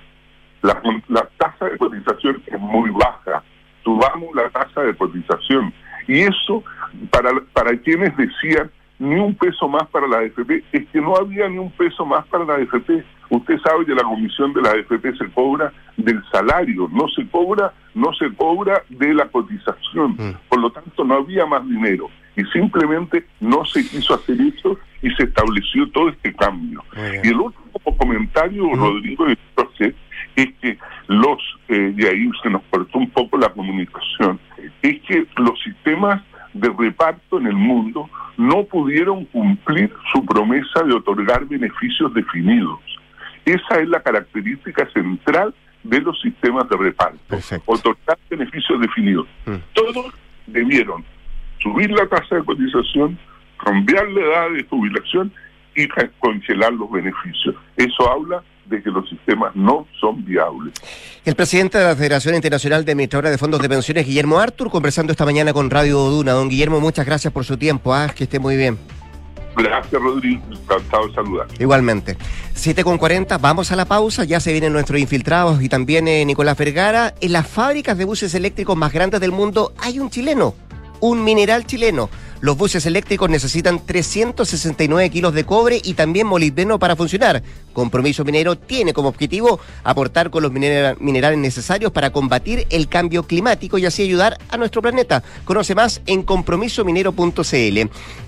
La, la tasa de cotización es muy baja, subamos la tasa de cotización. Y eso, para, para quienes decían, ni un peso más para la AFP, es que no había ni un peso más para la AFP. Usted sabe que la comisión de la AFP se cobra del salario, no se cobra, no se cobra de la cotización. Mm. Por lo tanto, no había más dinero. Y simplemente no se quiso hacer eso y se estableció todo este cambio. Y el último comentario, mm. Rodrigo, es que los, eh, y ahí se nos cortó un poco la comunicación, es que los sistemas de reparto en el mundo no pudieron cumplir su promesa de otorgar beneficios definidos. Esa es la característica central de los sistemas de reparto, otorgar beneficios definidos. Mm. Todos debieron subir la tasa de cotización, cambiar la edad de jubilación y congelar los beneficios. Eso habla de que los sistemas no son viables. El presidente de la Federación Internacional de Administradores de Fondos de Pensiones, Guillermo Artur, conversando esta mañana con Radio Duna. Don Guillermo, muchas gracias por su tiempo. Ah, que esté muy bien. Gracias, Rodrigo. Encantado de saludar. Igualmente. 7 con 40, vamos a la pausa. Ya se vienen nuestros infiltrados y también eh, Nicolás Vergara. En las fábricas de buses eléctricos más grandes del mundo hay un chileno, un mineral chileno los buses eléctricos necesitan 369 kilos de cobre y también molibdeno para funcionar. Compromiso Minero tiene como objetivo aportar con los minerales necesarios para combatir el cambio climático y así ayudar a nuestro planeta. Conoce más en compromisominero.cl.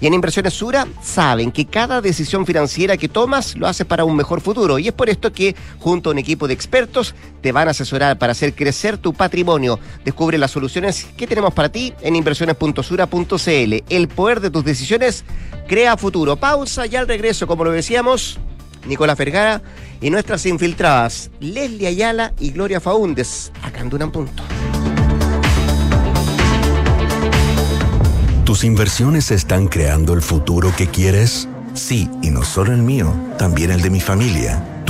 Y en Inversiones Sura saben que cada decisión financiera que tomas lo haces para un mejor futuro y es por esto que junto a un equipo de expertos te van a asesorar para hacer crecer tu patrimonio. Descubre las soluciones que tenemos para ti en inversiones.sura.cl el poder de tus decisiones crea futuro. Pausa y al regreso, como lo decíamos, Nicolás Vergara y nuestras infiltradas, Leslie Ayala y Gloria Faúndes, acá en Punto. ¿Tus inversiones están creando el futuro que quieres? Sí, y no solo el mío, también el de mi familia.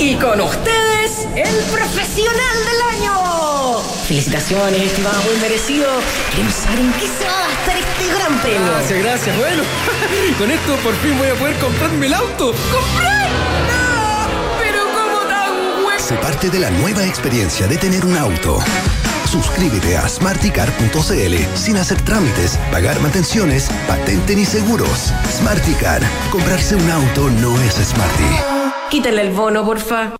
Y con ustedes, el profesional del año. Felicitaciones, estimado, muy merecido. Queremos saber en qué se va a gastar este gran premio. Gracias, gracias. Bueno, con esto por fin voy a poder comprarme el auto. ¡Comprar! ¡No! Pero ¿cómo tan bueno? Se parte de la nueva experiencia de tener un auto. Suscríbete a smarticar.cl sin hacer trámites, pagar mantenciones, patente ni seguros. Smarticar. Comprarse un auto no es smarty. Quítale el bono, porfa.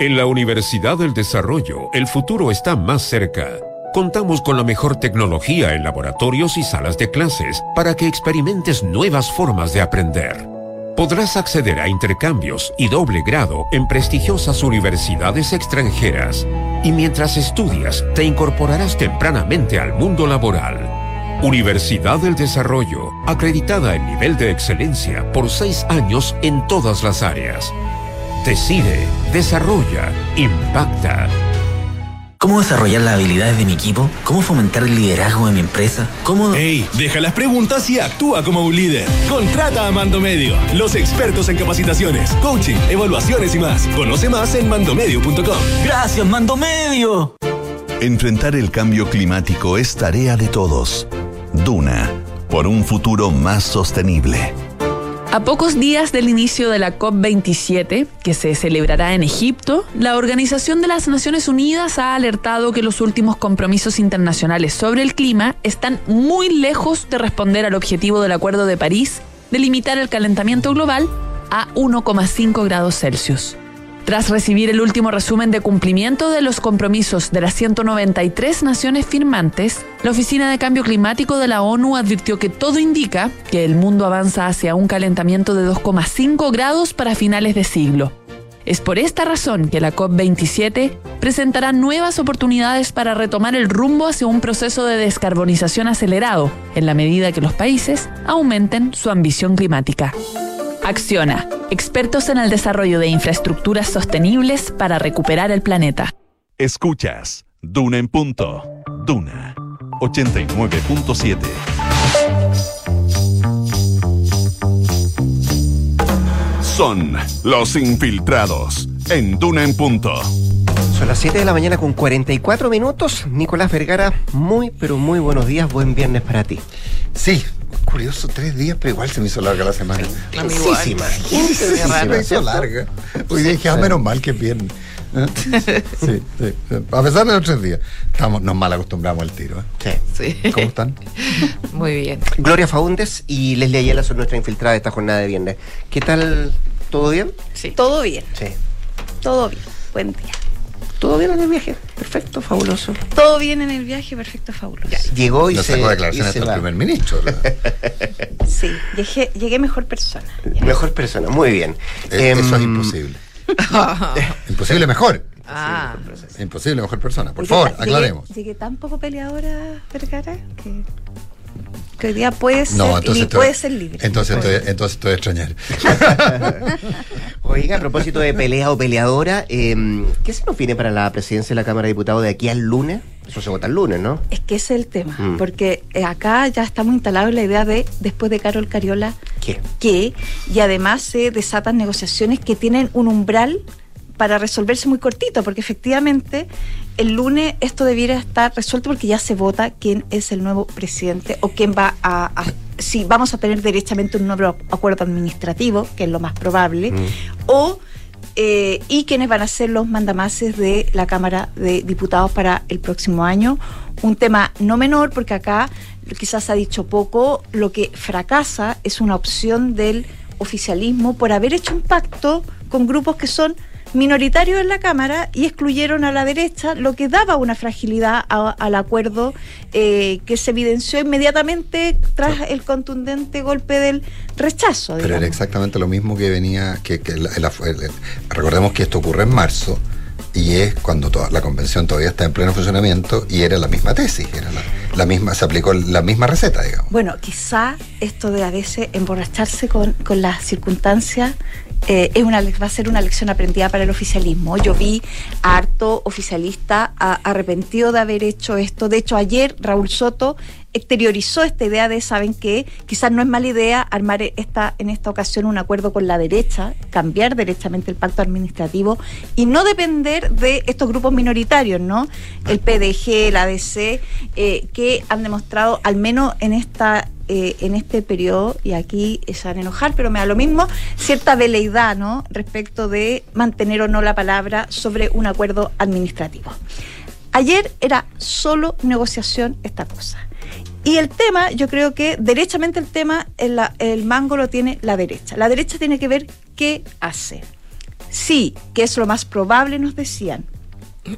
En la Universidad del Desarrollo, el futuro está más cerca. Contamos con la mejor tecnología en laboratorios y salas de clases para que experimentes nuevas formas de aprender. Podrás acceder a intercambios y doble grado en prestigiosas universidades extranjeras y mientras estudias te incorporarás tempranamente al mundo laboral. Universidad del Desarrollo, acreditada en nivel de excelencia por seis años en todas las áreas. Decide, desarrolla, impacta. ¿Cómo desarrollar las habilidades de mi equipo? ¿Cómo fomentar el liderazgo de mi empresa? ¿Cómo...? ¡Ey! Deja las preguntas y actúa como un líder. Contrata a Mando Medio, los expertos en capacitaciones, coaching, evaluaciones y más. Conoce más en mandomedio.com. ¡Gracias, Mando Medio! Enfrentar el cambio climático es tarea de todos. Duna, por un futuro más sostenible. A pocos días del inicio de la COP27, que se celebrará en Egipto, la Organización de las Naciones Unidas ha alertado que los últimos compromisos internacionales sobre el clima están muy lejos de responder al objetivo del Acuerdo de París de limitar el calentamiento global a 1,5 grados Celsius. Tras recibir el último resumen de cumplimiento de los compromisos de las 193 naciones firmantes, la Oficina de Cambio Climático de la ONU advirtió que todo indica que el mundo avanza hacia un calentamiento de 2,5 grados para finales de siglo. Es por esta razón que la COP27 presentará nuevas oportunidades para retomar el rumbo hacia un proceso de descarbonización acelerado, en la medida que los países aumenten su ambición climática. Acciona, expertos en el desarrollo de infraestructuras sostenibles para recuperar el planeta. Escuchas Duna en punto. Duna 89.7. Son los infiltrados en Duna en punto. Son las 7 de la mañana con 44 minutos. Nicolás Vergara, muy, pero muy buenos días. Buen viernes para ti. Sí, curioso, tres días, pero igual se me hizo larga la semana. Muchísima. Se me hizo larga. Hoy dije, ah, menos mal que es viernes. ¿Eh? Sí, sí, A pesar de los tres días, estamos, nos mal acostumbramos al tiro. ¿eh? Sí. ¿Cómo están? Muy bien. Gloria Faúndes y Leslie Ayala son nuestra infiltrada de esta jornada de viernes. ¿Qué tal? ¿Todo bien? Sí. Todo bien. Sí. Todo bien. Buen día. ¿Todo bien en el viaje? Perfecto, fabuloso. Todo bien en el viaje, perfecto, fabuloso. Ya, llegó y no se sacó declaraciones del primer ministro. ¿verdad? Sí, llegué, llegué mejor persona. Ya. Mejor persona, muy bien. Eh, Em, Eso es imposible. imposible mejor. Ah. Imposible mejor persona. Por Llegué- favor, llegué- aclaremos. Llegué, tan poco peleadora, Vergara, que, que hoy día puede ser, No, entonces puede ser libre. Entonces Puede estoy, entonces estoy a extrañar. Oiga, a propósito de pelea o peleadora, em, ¿qué se nos viene para la presidencia de la Cámara de Diputados de aquí al lunes? Eso se vota el lunes, ¿no? Es que ese es el tema, Mm. porque eh, acá ya estamos instalados en la idea de, después de Carol Cariola, ¿Qué? que, y además se desatan negociaciones que tienen un umbral para resolverse muy cortito, porque efectivamente el lunes esto debiera estar resuelto porque ya se vota quién es el nuevo presidente o quién va a, a- si vamos a tener derechamente un nuevo acuerdo administrativo, que es lo más probable, o eh, y quiénes van a ser los mandamases de la Cámara de Diputados para el próximo año. Un tema no menor, porque acá quizás se ha dicho poco, lo que fracasa es una opción del oficialismo por haber hecho un pacto con grupos que son minoritarios en la Cámara y excluyeron a la derecha, lo que daba una fragilidad a- al acuerdo eh, que se evidenció inmediatamente tras el contundente golpe del rechazo. Pero era exactamente lo mismo que venía, que, que la- la- el- recordemos que esto ocurre en marzo y es cuando toda, la convención todavía está en pleno funcionamiento y era la misma tesis, era la, la misma, se aplicó la misma receta, digamos. Bueno, quizá esto de a veces emborracharse con, con las circunstancias eh, es una, va a ser una lección aprendida para el oficialismo. Yo vi harto oficialista a- arrepentido de haber hecho esto. De hecho, ayer Raúl Soto exteriorizó esta idea de, saben que quizás no es mala idea armar esta, en esta ocasión un acuerdo con la derecha, cambiar derechamente el pacto administrativo y no depender de estos grupos minoritarios, ¿no? El PDG, el ADC, eh, que han demostrado, al menos en esta eh, en este periodo, y aquí se van a enojar, pero me da lo mismo, cierta veleidad, ¿no? Respecto de mantener o no la palabra sobre un acuerdo administrativo. Ayer era solo negociación esta cosa. Y el tema, yo creo que derechamente el tema, el, el mango lo tiene la derecha. La derecha tiene que ver qué hace. Sí, que es lo más probable, nos decían,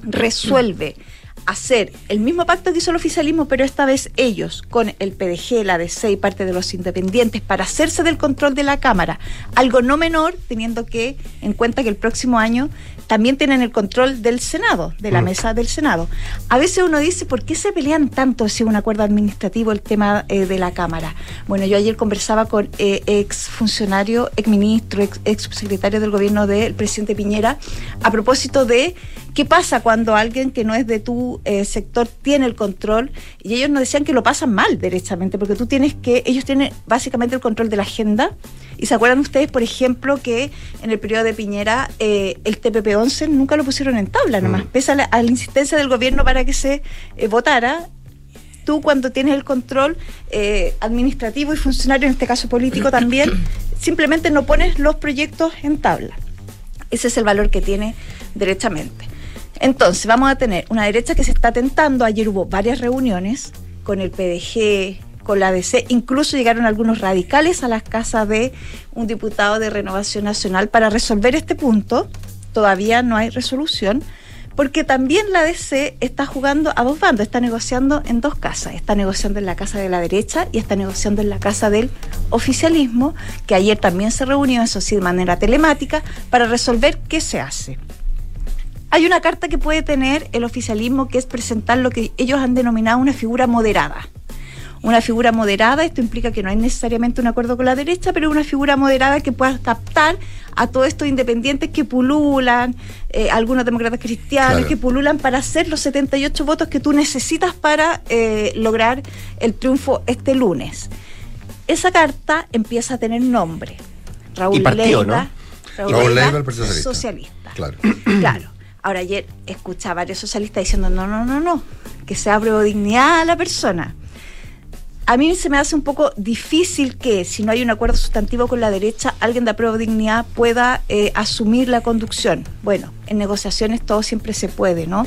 resuelve hacer el mismo pacto que hizo el oficialismo, pero esta vez ellos, con el PDG, la ADC y parte de los independientes, para hacerse del control de la Cámara. Algo no menor, teniendo que en cuenta que el próximo año también tienen el control del Senado, de la Mm. mesa del Senado. A veces uno dice, ¿por qué se pelean tanto si un acuerdo administrativo el tema eh, de la Cámara? Bueno, yo ayer conversaba con eh, ex funcionario, ex ministro, ex, ex secretario del gobierno del presidente Piñera, a propósito de ¿Qué pasa cuando alguien que no es de tu eh, sector tiene el control? Y ellos nos decían que lo pasan mal derechamente, porque tú tienes que, ellos tienen básicamente el control de la agenda. Y se acuerdan ustedes, por ejemplo, que en el periodo de Piñera eh, el TPP-11 nunca lo pusieron en tabla, nomás, mm. pese a la, insistencia del gobierno para que se eh, votara, tú cuando tienes el control eh, administrativo y funcionario, en este caso político también, simplemente no pones los proyectos en tabla. Ese es el valor que tiene derechamente. Entonces, vamos a tener una derecha que se está tentando. Ayer hubo varias reuniones con el PDG, con la DC, incluso llegaron algunos radicales a las casas de un diputado de Renovación Nacional para resolver este punto. Todavía no hay resolución porque también la DC está jugando a dos bandos, está negociando en dos casas, está negociando en la casa de la derecha y está negociando en la casa del oficialismo, que ayer también se reunió, eso sí, de manera telemática, para resolver qué se hace. Hay una carta que puede tener el oficialismo que es presentar lo que ellos han denominado una figura moderada una figura moderada, esto implica que no hay necesariamente un acuerdo con la derecha, pero una figura moderada que pueda captar a todos estos independientes que pululan, eh, algunos demócratas cristianos que pululan para hacer los 78 votos que tú necesitas para eh, lograr el triunfo este lunes. Esa carta empieza a tener nombre. Raúl Leiva, Raúl, Leiva, el Partido Socialista. socialista. Claro. claro. Ahora ayer escuchaba a varios socialistas diciendo no, no, no, no, que sea dignidad a la persona a mí se me hace un poco difícil que, si no hay un acuerdo sustantivo con la derecha, alguien de apruebo dignidad pueda eh, asumir la conducción. Bueno, en negociaciones todo siempre se puede, ¿no?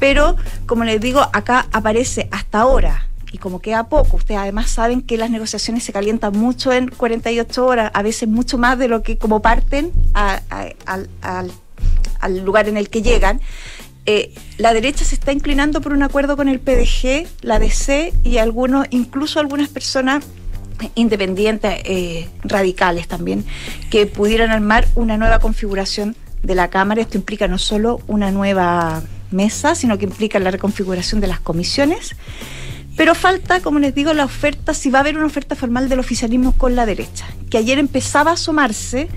Pero, como les digo, acá aparece hasta ahora y como queda poco, ustedes además saben que las negociaciones se calientan mucho en 48 horas, a veces mucho más de lo que como parten al lugar en el que llegan. Eh, la derecha se está inclinando por un acuerdo con el PDG, la DC y algunos, incluso algunas personas independientes eh, radicales también, que pudieran armar una nueva configuración de la Cámara. Esto implica no solo una nueva mesa, sino que implica la reconfiguración de las comisiones. Pero falta, como les digo, la oferta, si va a haber una oferta formal del oficialismo con la derecha, que ayer empezaba a asomarse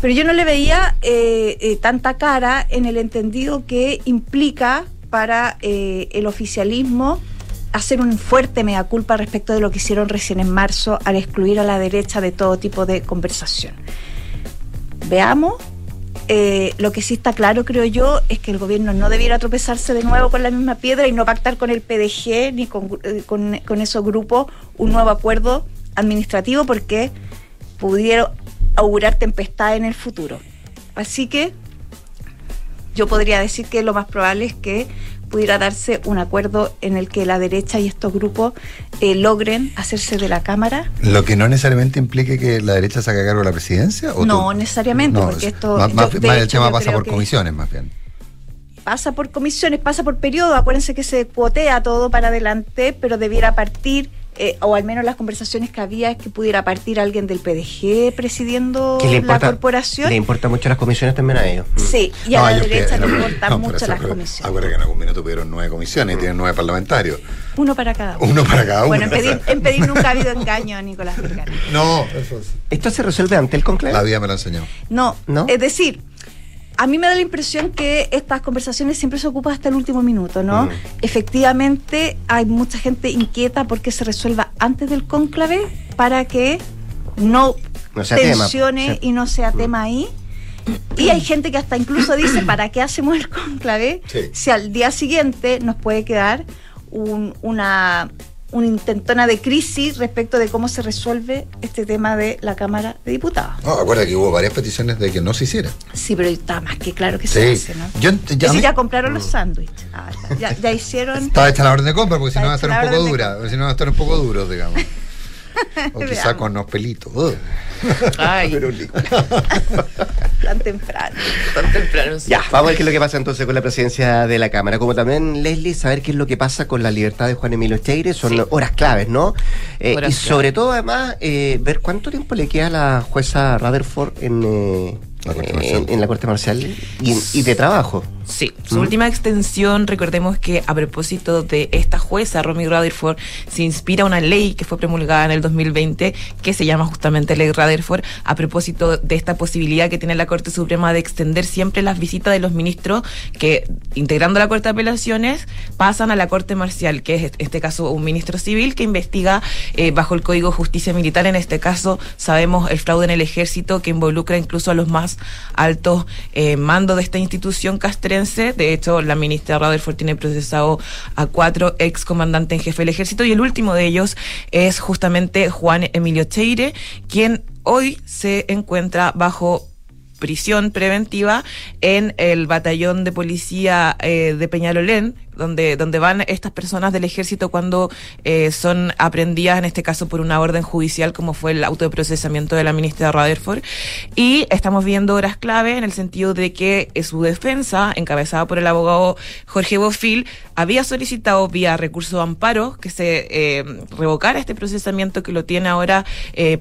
pero yo no le veía eh, eh, tanta cara en el entendido que implica para eh, el oficialismo hacer un fuerte mea culpa respecto de lo que hicieron recién en marzo al excluir a la derecha de todo tipo de conversación. Veamos. lo que sí está claro, creo yo, es que el gobierno no debiera tropezarse de nuevo con la misma piedra y no pactar con el PDG ni con, con, con esos grupos un nuevo acuerdo administrativo porque pudieron augurar tempestad en el futuro. Así que yo podría decir que lo más probable es que pudiera darse un acuerdo en el que la derecha y estos grupos eh, logren hacerse de la Cámara. Lo que no necesariamente implique que la derecha se haga cargo de la presidencia. ¿o no, necesariamente, porque esto... Más, el tema pasa por comisiones, más bien. Pasa por comisiones, pasa por periodo. Acuérdense que se cuotea todo para adelante, pero debiera partir eh, o al menos las conversaciones que había es que pudiera partir alguien del PDG presidiendo la corporación. Le importa mucho las comisiones también a ellos. Sí, y a la derecha le importan mucho las comisiones. Acuérdate que en algún minuto tuvieron nueve comisiones y tienen nueve parlamentarios. Uno para cada uno. Uno para cada uno. Bueno, en pedir, nunca ha habido engaño, Nicolás Vergara. No, eso es. ¿Esto se resuelve ante el conclave? La vida me lo enseñó. No, ¿No? es decir, a mí me da la impresión que estas conversaciones siempre se ocupan hasta el último minuto, ¿no? Mm. Efectivamente, hay mucha gente inquieta porque se resuelva antes del cónclave para que no, tensione y no sea mm. tema ahí. Y hay gente que hasta incluso dice, ¿para qué hacemos el cónclave si al día siguiente nos puede quedar una una intentona de crisis respecto de cómo se resuelve este tema de la Cámara de Diputados. No, acuerda que hubo varias peticiones de que no se hiciera. Sí, pero está más que claro que se hace, ¿no? Yo, ya, ya compraron los sándwiches. Ah, ya, hicieron. Estaba hecha la orden de compra porque si no va a estar un poco dura. Si no va a estar un poco duro, digamos. o quizá con los pelitos. Ay. tan temprano. Tan temprano. Ya, vamos a ver qué es lo que pasa entonces con la presidencia de la Cámara. Como también, Leslie, saber qué es lo que pasa con la libertad de Juan Emilio Cheire. Son horas claves, ¿no? Eh, y sobre todo, además, eh, ver cuánto tiempo le queda a la jueza Rutherford en... Eh, en, la Corte Marcial y, de trabajo. Sí, su ¿Mm? última extensión, recordemos que a propósito de esta jueza, Romy Rutherford, se inspira una ley que fue promulgada en el 2020 que se llama justamente Ley Rutherford, a propósito de esta posibilidad que tiene la Corte Suprema de extender siempre las visitas de los ministros que, integrando la Corte de Apelaciones, pasan a la Corte Marcial, que es en este caso un ministro civil que investiga eh, bajo el Código de Justicia Militar. En este caso, sabemos el fraude en el ejército que involucra incluso a los más altos eh, mandos de esta institución castrense. De hecho, la ministra Rutherford tiene procesado a cuatro ex comandantes en jefe del ejército y el último de ellos es justamente Juan Emilio Cheire, quien hoy se encuentra bajo prisión preventiva en el batallón de policía eh, de Peñalolén, donde, donde van estas personas del ejército cuando eh, son aprendidas, en este caso por una orden judicial, como fue el auto de procesamiento de la ministra Rutherford. Y estamos viendo horas clave en el sentido de que eh, su defensa, encabezada por el abogado Jorge Bofil, había solicitado vía recurso de amparo que se eh, revocara este procesamiento que lo tiene ahora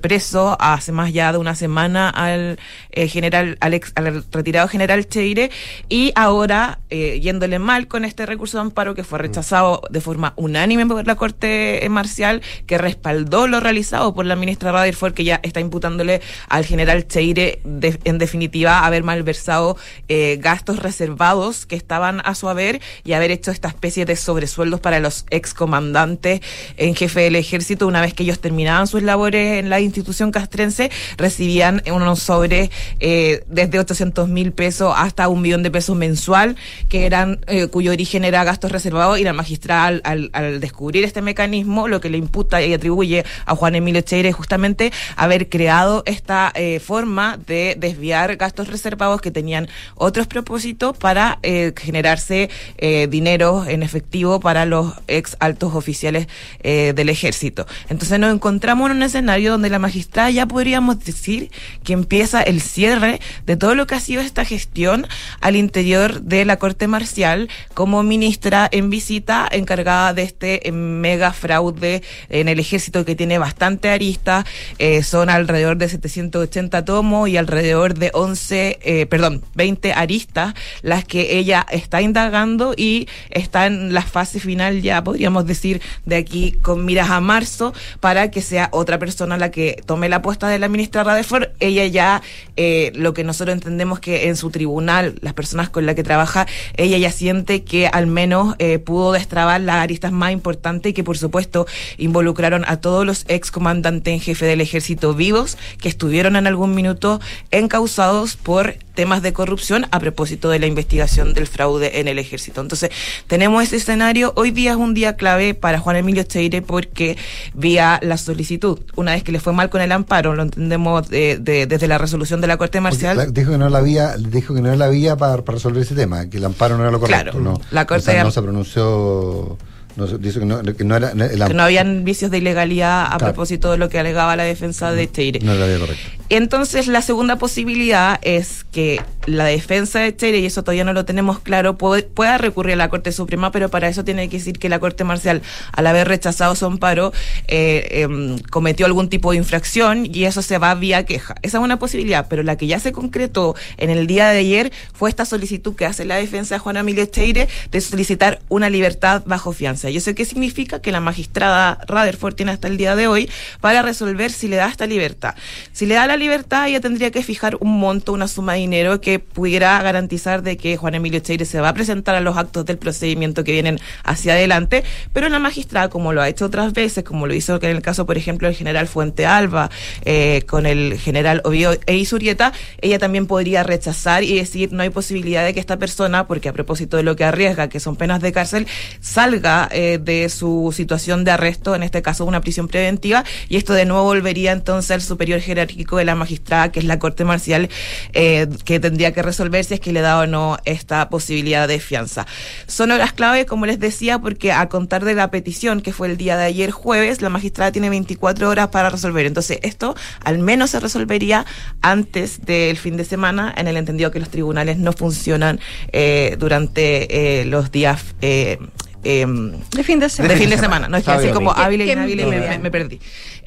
preso hace más ya de una semana al general, al, al retirado general Cheire, y ahora yéndole mal con este recurso de amparo que fue rechazado de forma unánime por la Corte Marcial, que respaldó lo realizado por la ministra Rutherford, que ya está imputándole al general Cheire, en definitiva, haber malversado eh, gastos reservados que estaban a su haber y haber hecho esta especie de sobresueldos para los excomandantes en jefe del ejército. Una vez que ellos terminaban sus labores en la institución castrense, recibían unos sobres eh, desde 800 mil pesos hasta un millón de pesos mensual, que eran eh, cuyo origen era gastos reservados y la magistrada al, descubrir este mecanismo lo que le imputa y atribuye a Juan Emilio Cheire es justamente haber creado esta eh, forma de desviar gastos reservados que tenían otros propósitos para eh, generarse eh, dinero en efectivo para los ex altos oficiales del ejército. Entonces nos encontramos en un escenario donde la magistrada ya podríamos decir que empieza el cierre de todo lo que ha sido esta gestión al interior de la Corte Marcial como ministro en visita encargada de este eh, mega fraude en el ejército que tiene bastante aristas, eh, son alrededor de 780 tomos y alrededor de 11, eh, perdón, 20 aristas las que ella está indagando y está en la fase final ya podríamos decir de aquí con miras a marzo para que sea otra persona la que tome la apuesta de la ministra Radeford. Ella ya, lo que nosotros entendemos que en su tribunal, las personas con las que trabaja, ella ya siente que al menos eh, pudo destrabar las aristas más importantes que por supuesto involucraron a todos los ex comandantes en jefe del ejército vivos que estuvieron en algún minuto encausados por temas de corrupción a propósito de la investigación del fraude en el ejército. Entonces, tenemos ese escenario. Hoy día es un día clave para Juan Emilio Cheire porque vía la solicitud, una vez que le fue mal con el amparo, lo entendemos desde la resolución de la Corte Marcial. dijo que no la había, dijo que no era la vía para, resolver ese tema, que el amparo no era lo correcto. Claro, no, la Corte no se pronunció no, dice que no, que no era. que no habían vicios de ilegalidad a propósito de lo que alegaba la defensa de Cheire. No era correcto. Entonces, la segunda posibilidad es que la defensa de Cheire, y eso todavía no lo tenemos claro, pueda recurrir a la Corte Suprema, pero para eso tiene que decir que la Corte Marcial, al haber rechazado su amparo, eh, em, cometió algún tipo de infracción y eso se va vía queja. Esa es una posibilidad, pero la que ya se concretó en el día de ayer fue esta solicitud que hace la defensa de Juan Emilio Cheire de solicitar una libertad bajo fianza. ¿Y eso qué significa? Que la magistrada Rutherford tiene hasta el día de hoy para resolver si le da esta libertad. Si le da la libertad, ella tendría que fijar un monto, una suma de dinero que pudiera garantizar de que Juan Emilio Cheire se va a presentar a los actos del procedimiento que vienen hacia adelante, pero la magistrada, como lo ha hecho otras veces, como lo hizo en el caso, por ejemplo, del general Fuente Alba, eh, con el general Oviedo e Isurieta, ella también podría rechazar y decir no hay posibilidad de que esta persona, porque a propósito de lo que arriesga, que son penas de cárcel, salga eh, de su situación de arresto, en este caso una prisión preventiva, y esto de nuevo volvería entonces al superior jerárquico de la magistrada, que es la Corte Marcial, eh, que tendría que resolver si es que le da o no esta posibilidad de fianza. Son horas clave, como les decía, porque a contar de la petición, que fue el día de ayer jueves, la magistrada tiene 24 horas para resolver. Entonces, esto al menos se resolvería antes del fin de semana, en el entendido que los tribunales no funcionan eh, durante los días Em, de fin de semana. De fin de semana. No es que así como hábil y me- me perdí.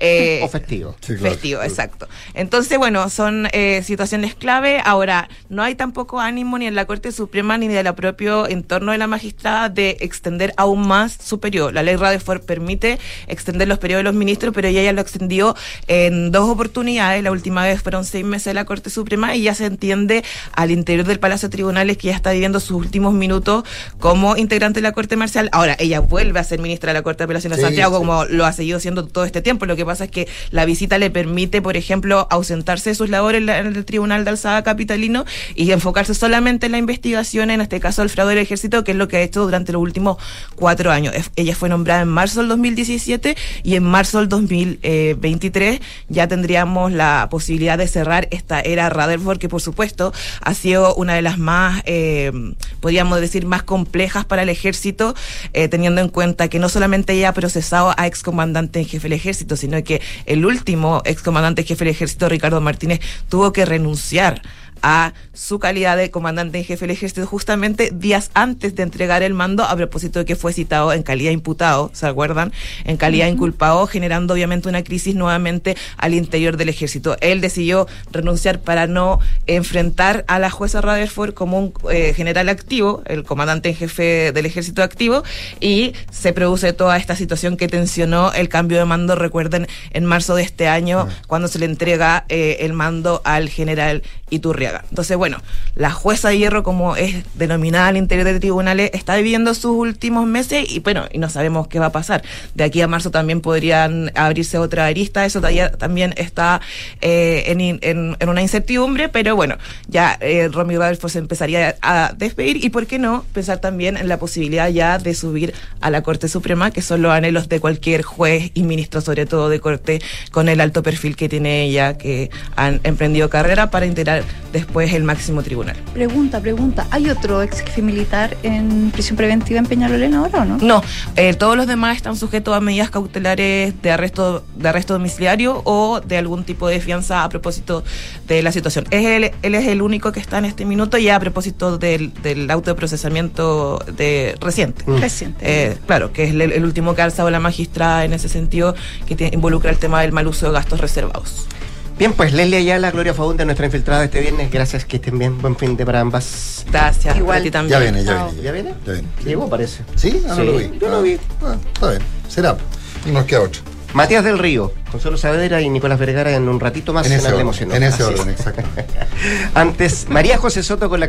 Eh, o festivo. Festivo, exacto. Entonces, bueno, son eh, situaciones clave. Ahora, no hay tampoco ánimo ni en la Corte Suprema ni del propio entorno de la magistrada de extender aún más su periodo. La ley Radeford permite extender los periodos de los ministros, pero ella ya lo extendió en dos oportunidades. La última vez fueron seis meses de la Corte Suprema y ya se entiende al interior del Palacio de Tribunales que ya está viviendo sus últimos minutos como integrante de la Corte Marcial. Ahora, ella vuelve a ser ministra de la Corte de Apelaciones de Sí, Santiago, sí. como lo ha seguido siendo todo este tiempo. Lo que pasa es que la visita le permite, por ejemplo, ausentarse de sus labores en, la- en el Tribunal de Alzada Capitalino y enfocarse solamente en la investigación, en este caso el fraude del ejército, que es lo que ha hecho durante los últimos cuatro años. Ella fue nombrada en marzo del 2017 y en marzo del 2023 ya tendríamos la posibilidad de cerrar esta era Rutherford, que por supuesto ha sido una de las más, eh, podríamos decir, más complejas para el ejército, eh, teniendo en cuenta que no solamente ella ha procesado a excomandante en jefe del ejército, sino que el último excomandante jefe del ejército, Ricardo Martínez, tuvo que renunciar a su calidad de comandante en jefe del ejército justamente días antes de entregar el mando a propósito de que fue citado en calidad imputado, ¿se acuerdan? En calidad inculpado, generando obviamente una crisis nuevamente al interior del ejército. Él decidió renunciar para no enfrentar a la jueza Rutherford como un eh, general activo, el comandante en jefe del ejército activo, y se produce toda esta situación que tensionó el cambio de mando, recuerden, en marzo de este año, cuando se le entrega eh, el mando al general Entonces, bueno, la jueza de hierro, como es denominada al interior de tribunales, está viviendo sus últimos meses y bueno, y no sabemos qué va a pasar. De aquí a marzo también podrían abrirse otra arista, eso también está eh, en, en- una incertidumbre, pero bueno, ya eh, Romy Rutherford se empezaría a despedir y por qué no pensar también en la posibilidad ya de subir a la Corte Suprema, que son los anhelos de cualquier juez y ministro, sobre todo de corte, con el alto perfil que tiene ella, que han emprendido carrera para integrar después el máximo tribunal. Pregunta, pregunta. ¿Hay otro ex jefe militar en prisión preventiva en Peñalolén ahora o no? No, eh, todos los demás están sujetos a medidas cautelares de arresto, de arresto domiciliario o de algún tipo de fianza a propósito de la situación. Es él, él es el único que está en este minuto ya a propósito del, del auto de procesamiento de, reciente. Reciente. Eh, claro, que es el, el último que ha alzado la magistrada en ese sentido, que tiene- involucra el tema del mal uso de gastos reservados. Bien, pues Leslie Ayala, Gloria Faunda, nuestra infiltrada este viernes. Gracias, que estén bien. Buen fin de para ambas. Gracias. Igual. a ti también. Ya viene, ya viene. ¿Ya viene? Ya viene. Llegó, parece. ¿Sí? Ah, no Sí, lo vi. yo lo Ah, vi. ah, está bien. Será. Y nos queda otro. Matías del Río, Consuelo Saavedra y Nicolás Vergara en un ratito más En en, ese orden. En ese orden, exacto. Antes, María José Soto con la